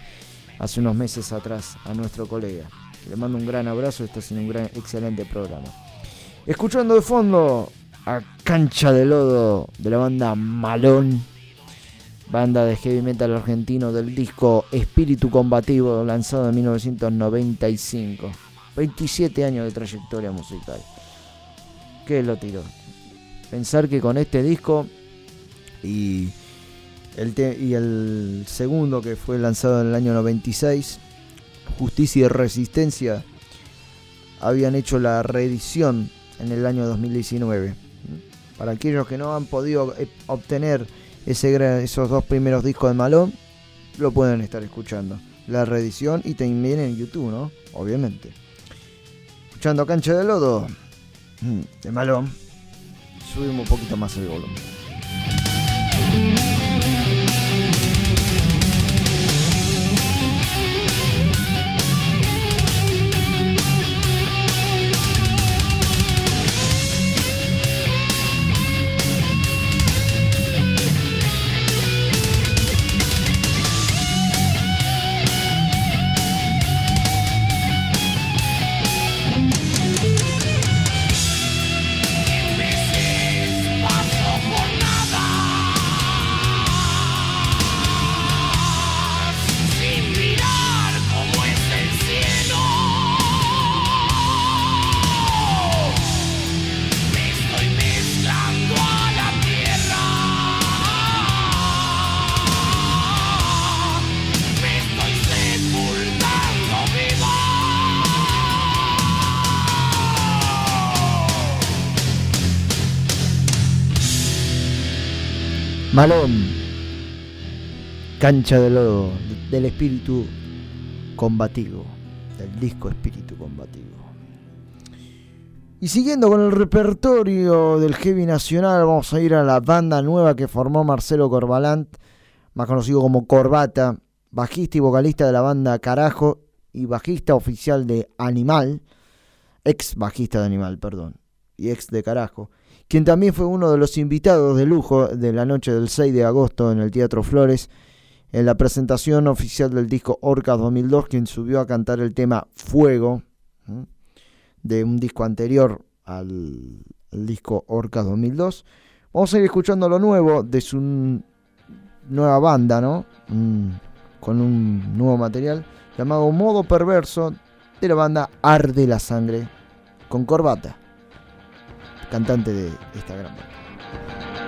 hace unos meses atrás a nuestro colega. Le mando un gran abrazo, está haciendo un gran, excelente programa. Escuchando de fondo a Cancha de Lodo de la banda Malón, banda de heavy metal argentino del disco Espíritu Combativo lanzado en 1995. 27 años de trayectoria musical. ¿Qué lo tiró? Pensar que con este disco y el, y el segundo que fue lanzado en el año 96, Justicia y Resistencia, habían hecho la reedición en el año 2019. Para aquellos que no han podido eh, obtener ese, esos dos primeros discos de Malón, lo pueden estar escuchando. La reedición y también en YouTube, ¿no? Obviamente. Escuchando Cancha de Lodo mm, de Malón. Subimos un poquito más el volumen. Malón. Cancha de lodo del espíritu combativo. Del disco espíritu combativo. Y siguiendo con el repertorio del heavy nacional, vamos a ir a la banda nueva que formó Marcelo Corbalant, más conocido como Corbata, bajista y vocalista de la banda Carajo y bajista oficial de Animal, ex bajista de Animal, perdón, y ex de Carajo, quien también fue uno de los invitados de lujo de la noche del 6 de agosto en el Teatro Flores, en la presentación oficial del disco Orcas 2002, quien subió a cantar el tema Fuego, de un disco anterior al, disco Orcas 2002. Vamos a ir escuchando lo nuevo de su nueva banda, ¿no? Con un nuevo material llamado Modo Perverso de la banda Arde la Sangre con Corbata, cantante de esta gran banda.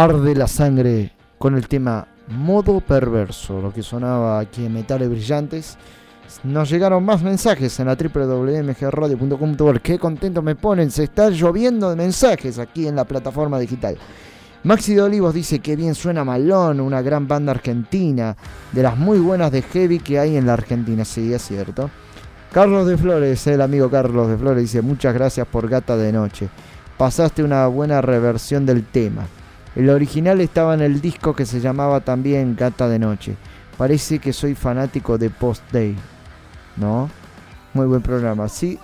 Arde la sangre con el tema Modo Perverso, lo que sonaba aquí en Metales Brillantes. Nos llegaron más mensajes en la www.mgradio.com.ar. Qué contento me ponen, se está lloviendo de mensajes aquí en la plataforma digital. Maxi de Olivos dice que bien suena Malón, una gran banda argentina, de las muy buenas de heavy que hay en la Argentina, sí, es cierto. Carlos de Flores, el amigo Carlos de Flores, dice muchas gracias por Gata de Noche. Pasaste una buena reversión del tema. El original estaba en el disco que se llamaba también Gata de Noche. Parece que soy fanático de Post Day. ¿No? Muy buen programa. Sí,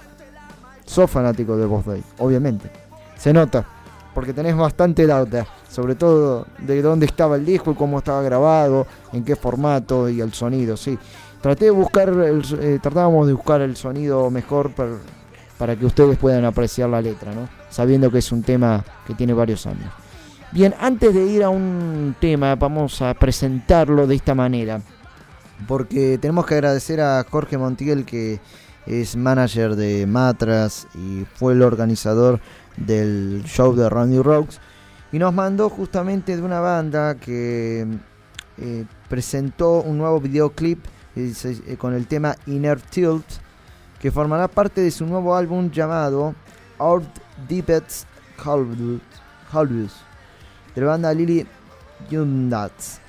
sos fanático de Post Day, obviamente. Se nota, porque tenés bastante data, sobre todo de dónde estaba el disco y cómo estaba grabado, en qué formato y el sonido, sí. Traté de buscar, el, eh, tratábamos de buscar el sonido mejor para, para que ustedes puedan apreciar la letra, ¿no? Sabiendo que es un tema que tiene varios años. Bien, antes de ir a un tema, vamos a presentarlo de esta manera. Porque tenemos que agradecer a Jorge Montiel, que es manager de Matras y fue el organizador del show de Randy Rocks. Y nos mandó justamente de una banda que eh, presentó un nuevo videoclip eh, eh, con el tema Inner Tilt, que formará parte de su nuevo álbum llamado Out Deepest Halbus, de la banda Lily Yundats.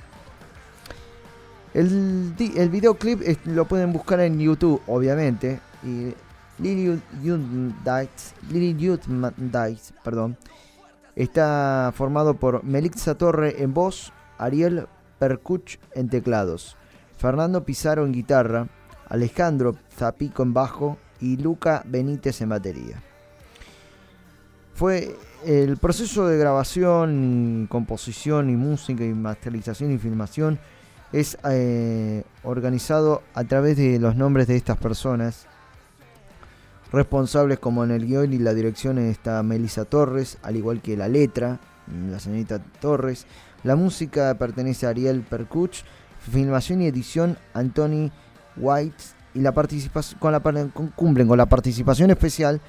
El, el videoclip es- lo pueden buscar en YouTube, obviamente. Y Lily Yundats, Lily Yundats, perdón, está formado por Melissa Torre en voz, Ariel Percuch en teclados, Fernando Pizarro en guitarra, Alejandro Zapico en bajo y Luca Benítez en batería. Fue el proceso de grabación, composición y música y masterización y filmación es eh, organizado a través de los nombres de estas personas responsables como en el guion y la dirección está Melissa Torres, al igual que la letra, la señorita Torres. La música pertenece a Ariel Percuch, filmación y edición Anthony White y la participación con la cumplen con la participación especial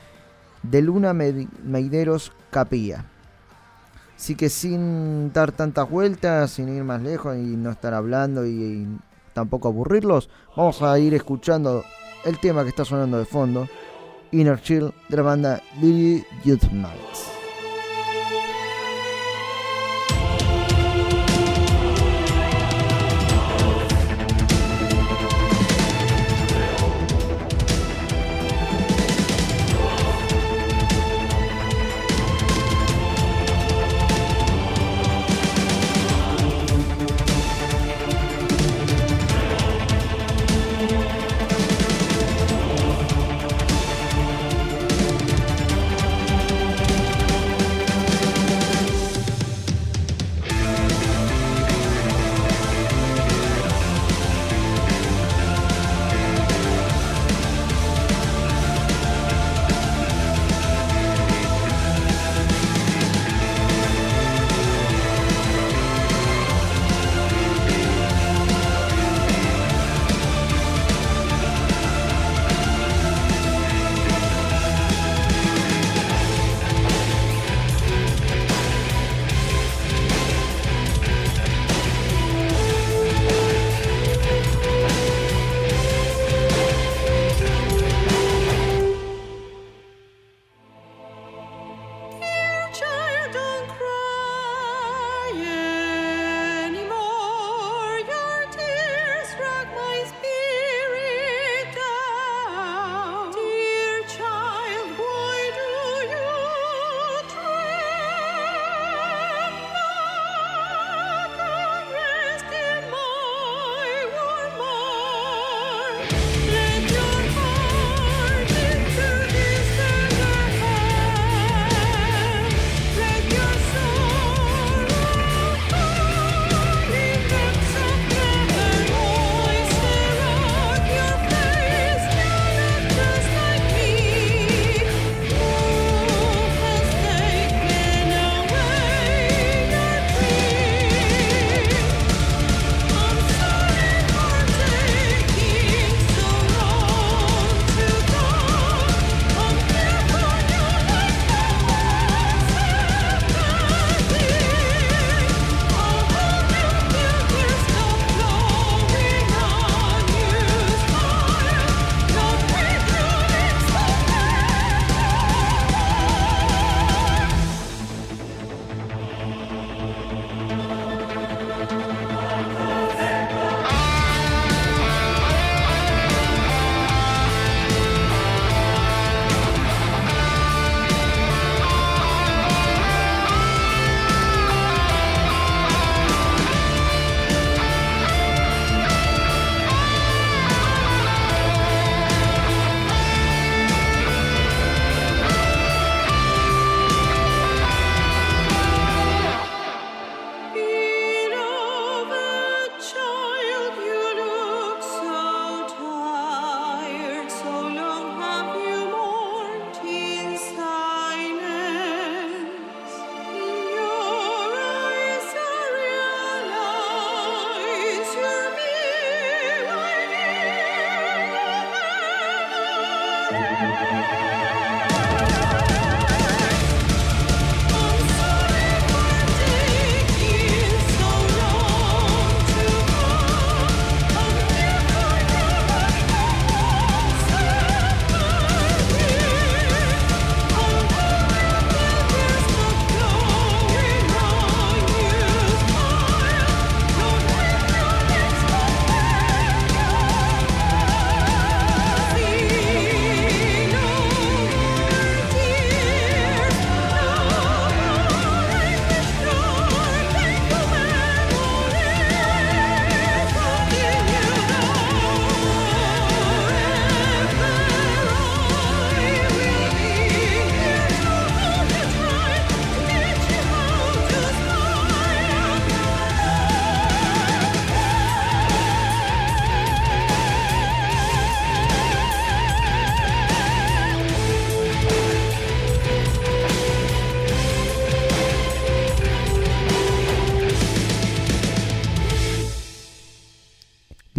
de Luna Meideros Capilla. Así que sin dar tantas vueltas, sin ir más lejos y no estar hablando y, y tampoco aburrirlos, vamos a ir escuchando el tema que está sonando de fondo, Inner Chill de la banda Lily Youth Nights.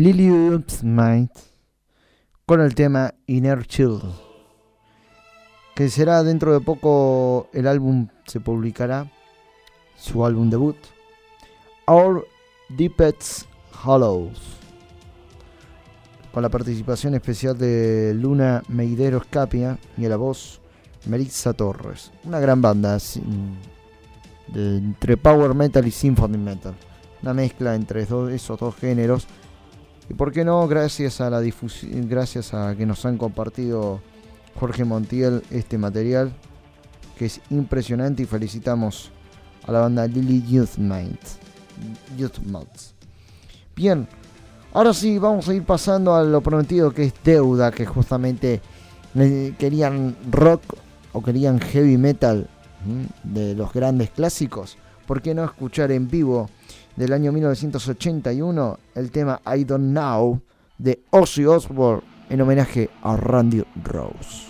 Lily Mind con el tema Inner Chill, que será dentro de poco el álbum se publicará, su álbum debut, Our Deepest Hollows, con la participación especial de Luna Meidero Scapia y a la voz Melissa Torres. Una gran banda sin- entre power metal y symphony metal. Una mezcla entre esos dos géneros. Y por qué no, gracias a la difusión, gracias a que nos han compartido Jorge Montiel este material, que es impresionante y felicitamos a la banda Lily Youth Mind. Youth Mods. Bien, ahora sí vamos a ir pasando a lo prometido que es deuda, que justamente eh, querían rock o querían heavy metal de los grandes clásicos. ¿Por qué no escuchar en vivo del año 1981 el tema I Don't Know de Ozzy Osbourne en homenaje a Randy Rose?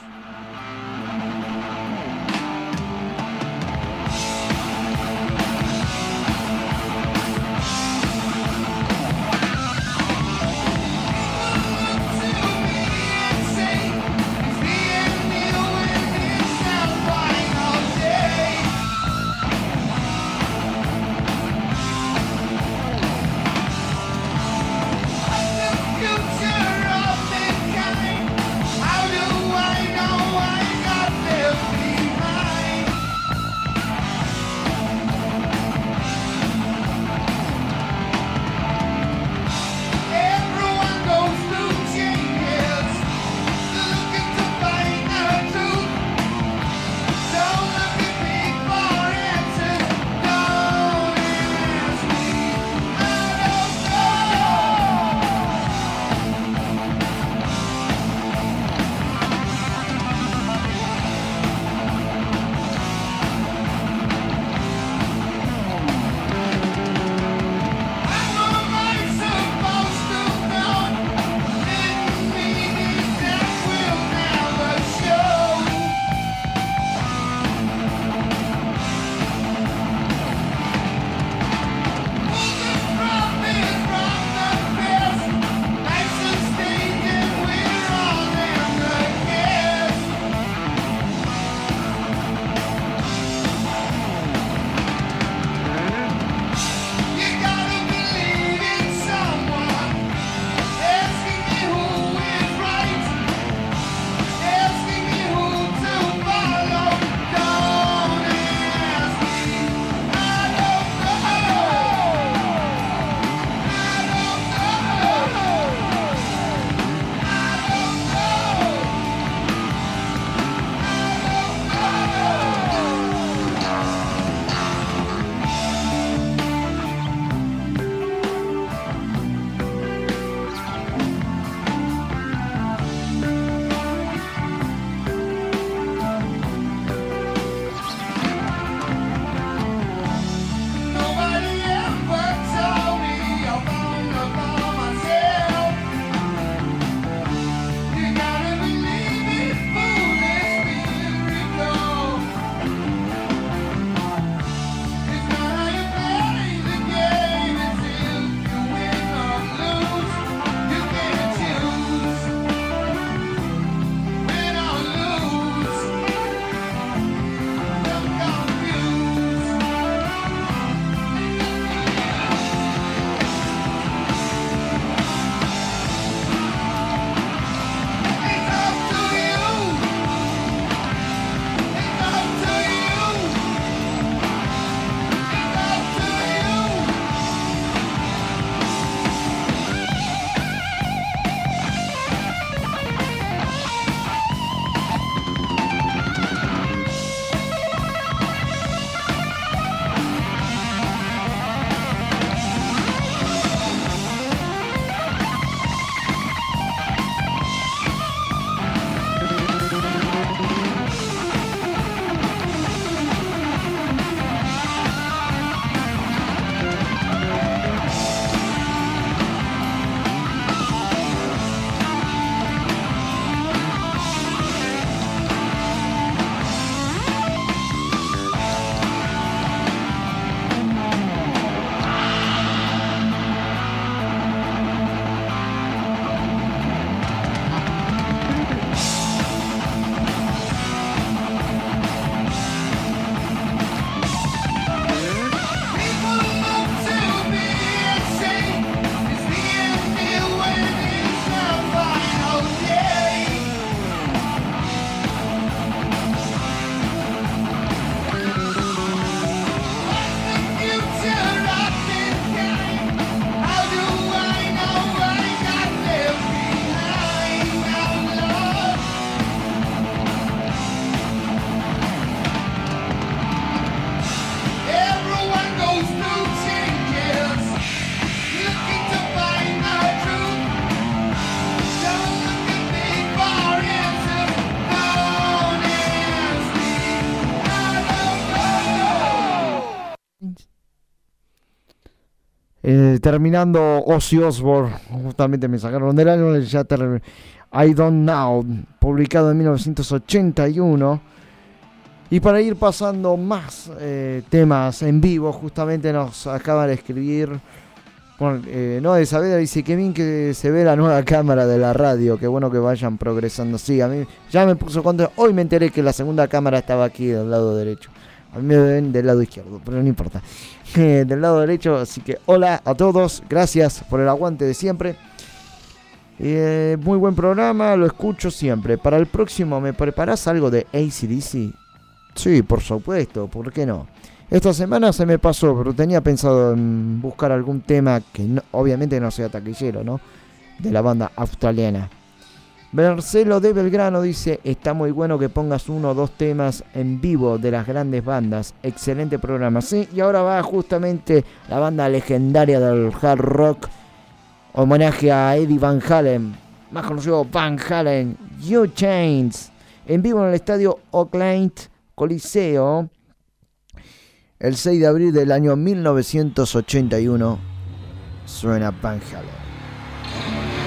Terminando Ozzy Osbourne, justamente me sacaron del álbum ya I Don't Know, publicado en 1981. Y para ir pasando más eh, temas en vivo, justamente nos acaba de escribir eh, Noé Saavedra dice que bien que se ve la nueva cámara de la radio, qué bueno que vayan progresando. Sí, a mí ya me puso contra. Hoy me enteré que la segunda cámara estaba aquí del lado derecho. A mí me ven del lado izquierdo, pero no importa. Eh, del lado derecho, así que hola a todos, gracias por el aguante de siempre. Eh, muy buen programa, lo escucho siempre. Para el próximo, ¿me preparás algo de ACDC? Sí, por supuesto, ¿por qué no? Esta semana se me pasó, pero tenía pensado en buscar algún tema que obviamente no sea taquillero, ¿no? De la banda australiana. Marcelo de Belgrano dice, está muy bueno que pongas uno o dos temas en vivo de las grandes bandas. Excelente programa. Sí, y ahora va justamente la banda legendaria del hard rock. Homenaje a Eddie Van Halen, más conocido Van Halen, You Chains. En vivo en el estadio Oakland Coliseo. El 6 de abril del año 1981 suena Van Halen.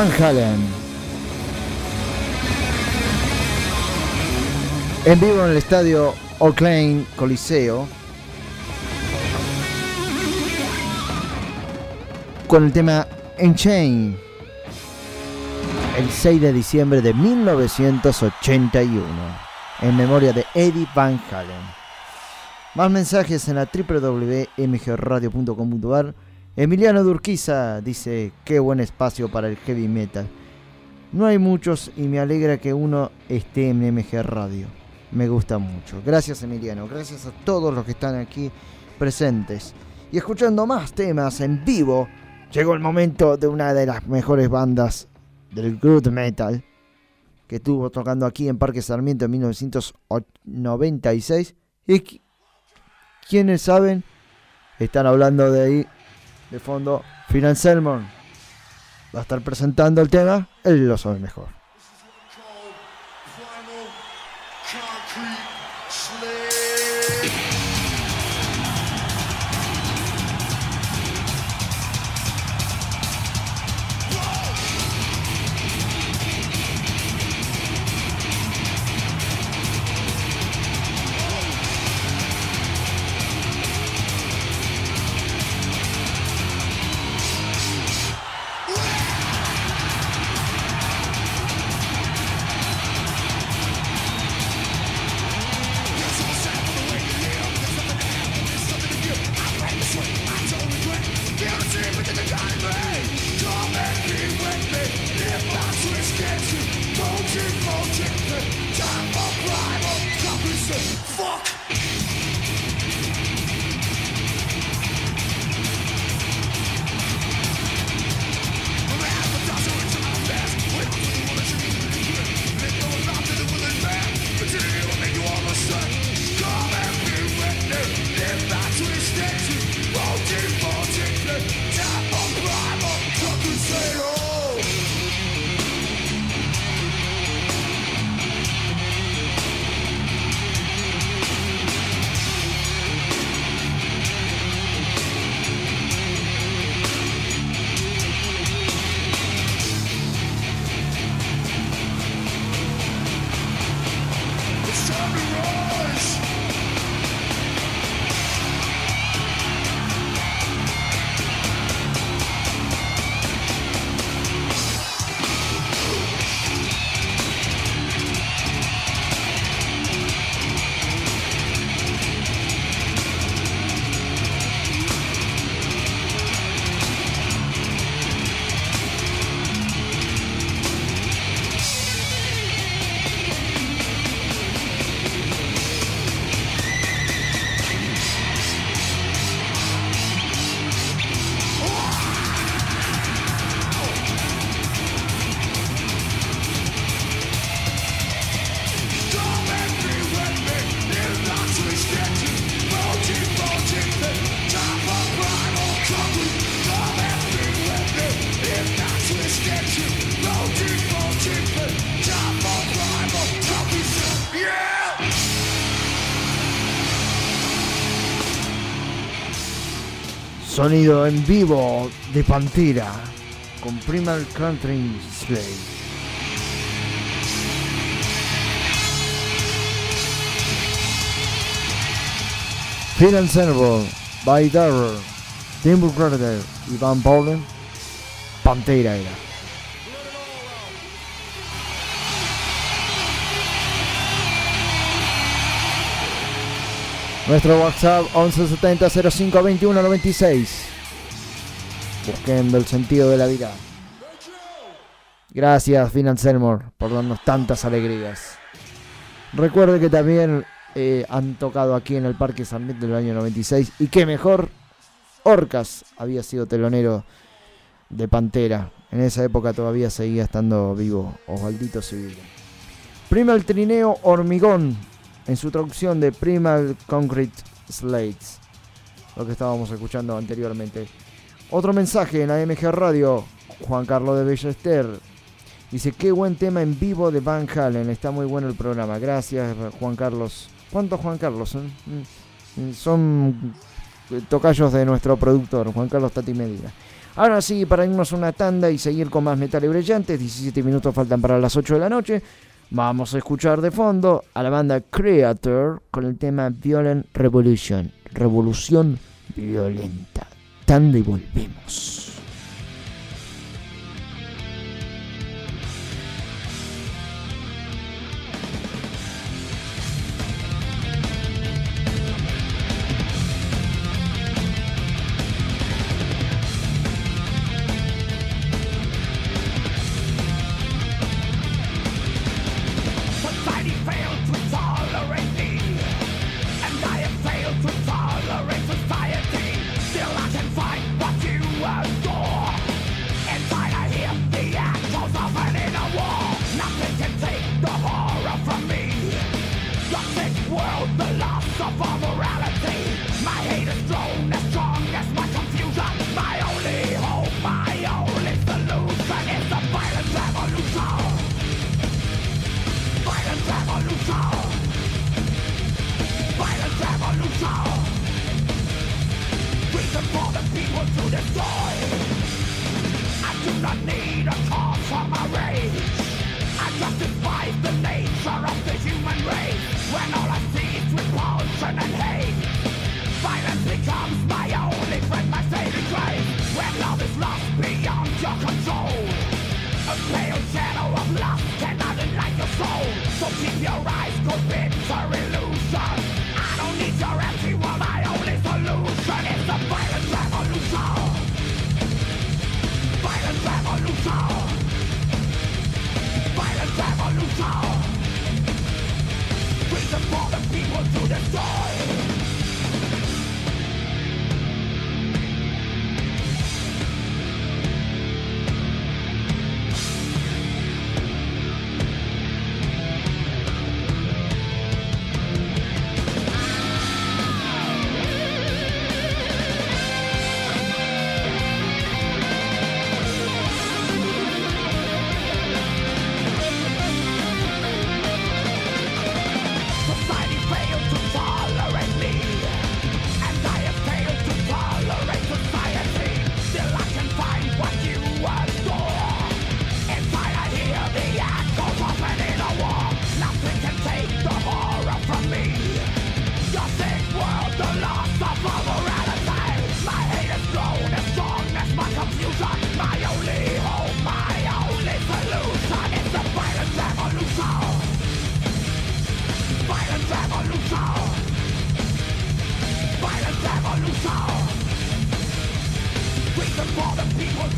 Van Halen. En vivo en el estadio Oakland Coliseo. Con el tema Enchain. El 6 de diciembre de 1981. En memoria de Eddie Van Halen. Más mensajes en la www.mgradio.com.ar. Emiliano Durquiza dice, qué buen espacio para el heavy metal. No hay muchos y me alegra que uno esté en MG Radio. Me gusta mucho. Gracias Emiliano, gracias a todos los que están aquí presentes. Y escuchando más temas en vivo, llegó el momento de una de las mejores bandas del groove metal que estuvo tocando aquí en Parque Sarmiento en 1996. Y qui- quienes saben, están hablando de ahí de fondo. Final Selmon va a estar presentando el tema, él lo sabe mejor. Sonido en vivo de Pantera con Primal Country Slave. Final Servo, by Darrell, Tim Brother y Van Pantera era. Nuestro WhatsApp 1170 05 21 96. Busquen el sentido de la vida. Gracias, Final Selmore, por darnos tantas alegrías. Recuerde que también eh, han tocado aquí en el Parque San Miguel del año 96. Y qué mejor, Orcas había sido telonero de Pantera. En esa época todavía seguía estando vivo Osvaldito Civil. Primal Trineo Hormigón, en su traducción de Primal Concrete Slates, lo que estábamos escuchando anteriormente. Otro mensaje en la MG Radio, Juan Carlos de Bellester. Dice, qué buen tema en vivo de Van Halen, está muy bueno el programa. Gracias, Juan Carlos. ¿Cuántos Juan Carlos? son? Mm, Son tocayos de nuestro productor, Juan Carlos Tati Medina. Ahora sí, para irnos una tanda y seguir con más metales brillantes, 17 minutos faltan para las 8 de la noche. Vamos a escuchar de fondo a la banda Creator con el tema Violent Revolution. Revolución violenta. Tanda y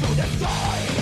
to destroy. Violent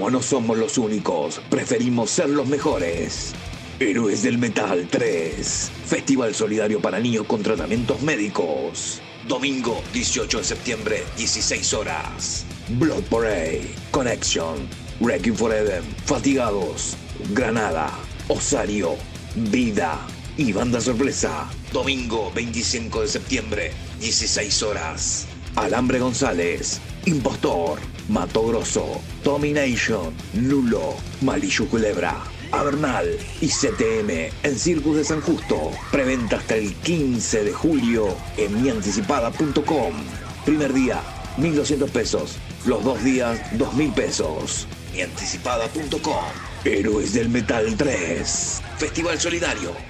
Como no somos los únicos, preferimos ser los mejores. Héroes del Metal 3. Festival solidario para niños con tratamientos médicos. Domingo 18 de septiembre, 16 horas. Blood Parade, Connection, Wrecking Forever, Fatigados, Granada, Osario, Vida y Banda Sorpresa. Domingo 25 de septiembre, 16 horas. Alambre González, Impostor, Mato Grosso, Domination, Nulo, Malillo Culebra, Avernal y CTM en Circus de San Justo. Preventa hasta el 15 de julio en mianticipada.com. Primer día, 1.200 pesos. Los dos días, 2.000 pesos. Mianticipada.com. Héroes del Metal 3. Festival Solidario.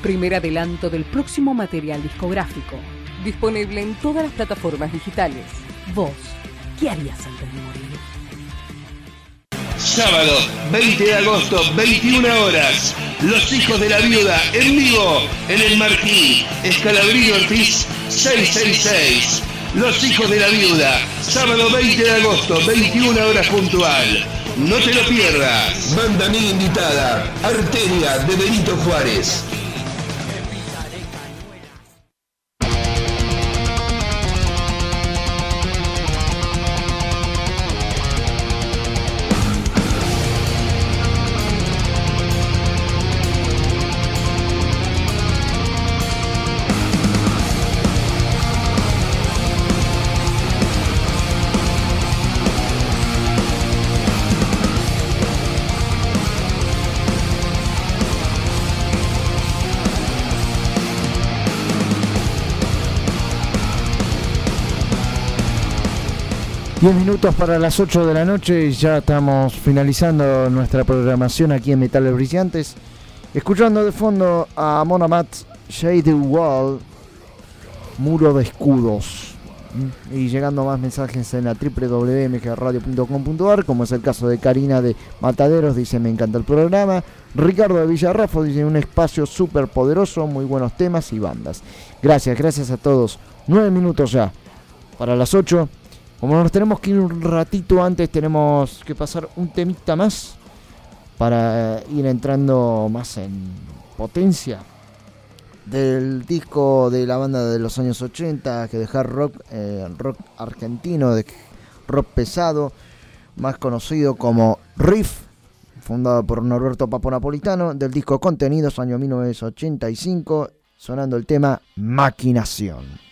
primer adelanto del próximo material discográfico, disponible en todas las plataformas digitales. Vos, ¿qué harías antes de morir? Sábado, 20 de agosto, 21 horas. Los hijos de la viuda en vivo en el Marquí, Escalabrillo Ortiz 666. Los hijos de la viuda, sábado 20 de agosto, 21 horas puntual. No te lo pierdas. Banda amiga invitada, Arteria de Benito Juárez. Diez minutos para las 8 de la noche y ya estamos finalizando nuestra programación aquí en Metales Brillantes. Escuchando de fondo a Monamat Shade Wall, Muro de Escudos. ¿Mm? Y llegando más mensajes en la www.mgradio.com.ar, como es el caso de Karina de Mataderos, dice me encanta el programa. Ricardo de Villarrafo dice un espacio súper poderoso, muy buenos temas y bandas. Gracias, gracias a todos. Nueve minutos ya para las 8. Como nos tenemos que ir un ratito antes, tenemos que pasar un temita más para ir entrando más en potencia del disco de la banda de los años 80, que de hard rock, eh, rock argentino, rock pesado, más conocido como Riff, fundado por Norberto Papo Napolitano, del disco Contenidos, año 1985, sonando el tema Maquinación.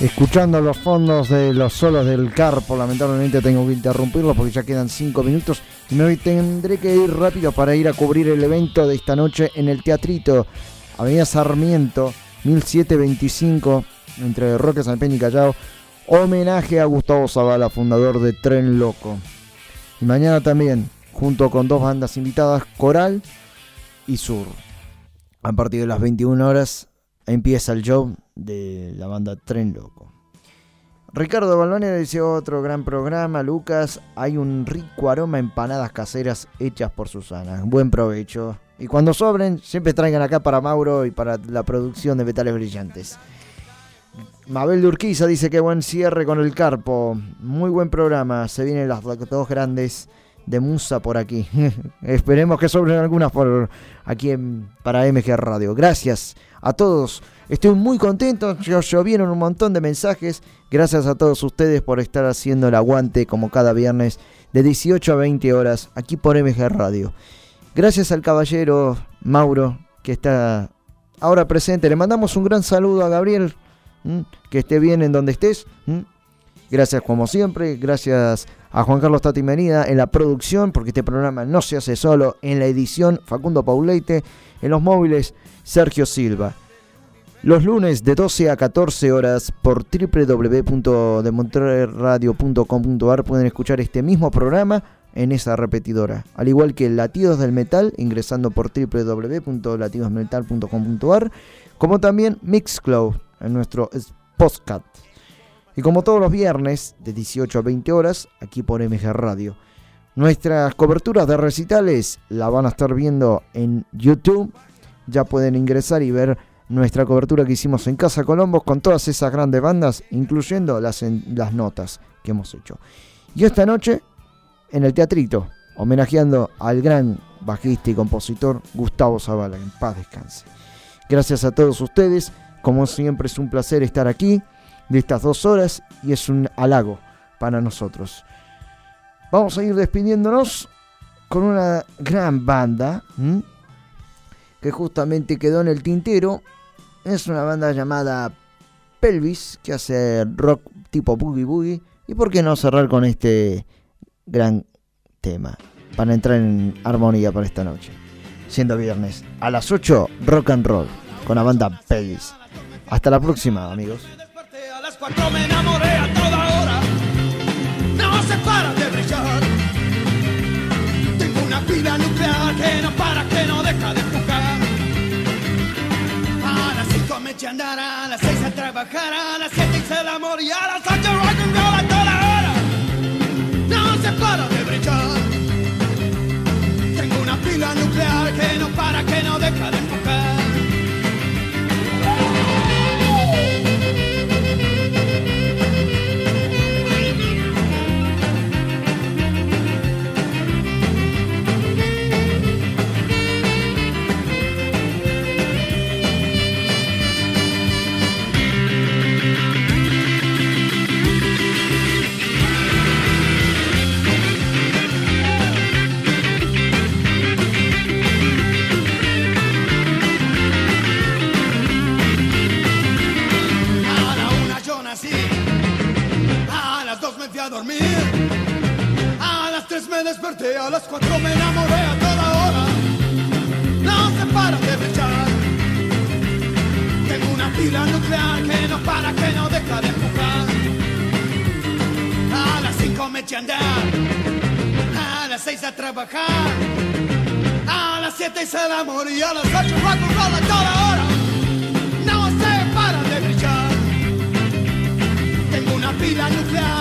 Escuchando los fondos de los solos del Carpo. Lamentablemente tengo que interrumpirlo porque ya quedan 5 minutos y me tendré que ir rápido para ir a cubrir el evento de esta noche en el Teatrito, Avenida Sarmiento, 1725, entre Roque, San Peña y Callao. Homenaje a Gustavo Zavala, fundador de Tren Loco. Y mañana también, junto con dos bandas invitadas, Coral y Sur. A partir de las 21 horas empieza el show de la banda Tren Loco. Ricardo Balboni dice otro gran programa, Lucas, hay un rico aroma a empanadas caseras hechas por Susana. Buen provecho. Y cuando sobren, siempre traigan acá para Mauro y para la producción de Metales Brillantes. Mabel de Urquiza dice que buen cierre con el Carpo. Muy buen programa. Se vienen las dos grandes de Musa por aquí. Esperemos que sobren algunas por aquí para MG Radio. Gracias a todos. Estoy muy contento. Llovieron un montón de mensajes. Gracias a todos ustedes por estar haciendo el aguante como cada viernes de 18 a 20 horas aquí por MG Radio. Gracias al caballero Mauro que está ahora presente. Le mandamos un gran saludo a Gabriel. Que esté bien en donde estés. Gracias como siempre. Gracias a Juan Carlos Tati Merida en la producción, porque este programa no se hace solo. En la edición, Facundo Pauleite. En los móviles, Sergio Silva. Los lunes de 12 a 14 horas por www.demontrerradio.com.ar pueden escuchar este mismo programa en esa repetidora. Al igual que Latidos del Metal, ingresando por www.latidosmetal.com.ar, como también Mixcloud en nuestro podcast. Y como todos los viernes, de 18 a 20 horas, aquí por MG Radio. Nuestras coberturas de recitales la van a estar viendo en YouTube. Ya pueden ingresar y ver nuestra cobertura que hicimos en Casa Colombos con todas esas grandes bandas, incluyendo las, en- las notas que hemos hecho. Y esta noche, en el teatrito, homenajeando al gran bajista y compositor Gustavo Zavala, en paz descanse. Gracias a todos ustedes, como siempre es un placer estar aquí de estas dos horas y es un halago para nosotros. Vamos a ir despidiéndonos con una gran banda que justamente quedó en el tintero. Es una banda llamada Pelvis que hace rock tipo boogie boogie. Y por qué no cerrar con este gran tema para entrar en armonía para esta noche. Siendo viernes a las 8 rock and roll con la banda Pelvis. Hasta la próxima amigos. Cinco me eché a andar, a las seis a trabajar, a las siete hice el amor y a las ocho rock and roll a toda hora. No se para de brillar. Tengo una pila nuclear que no para, que no deja de a dormir. A las tres me desperté, a las cuatro me enamoré a toda hora. No se para de brechar. Tengo una pila nuclear que no para, que no deja de empujar. A las cinco me eché a andar. A las seis a trabajar. A las siete hice el amor y a las 8 va con rola toda hora. No se para de brechar. Tengo una pila nuclear.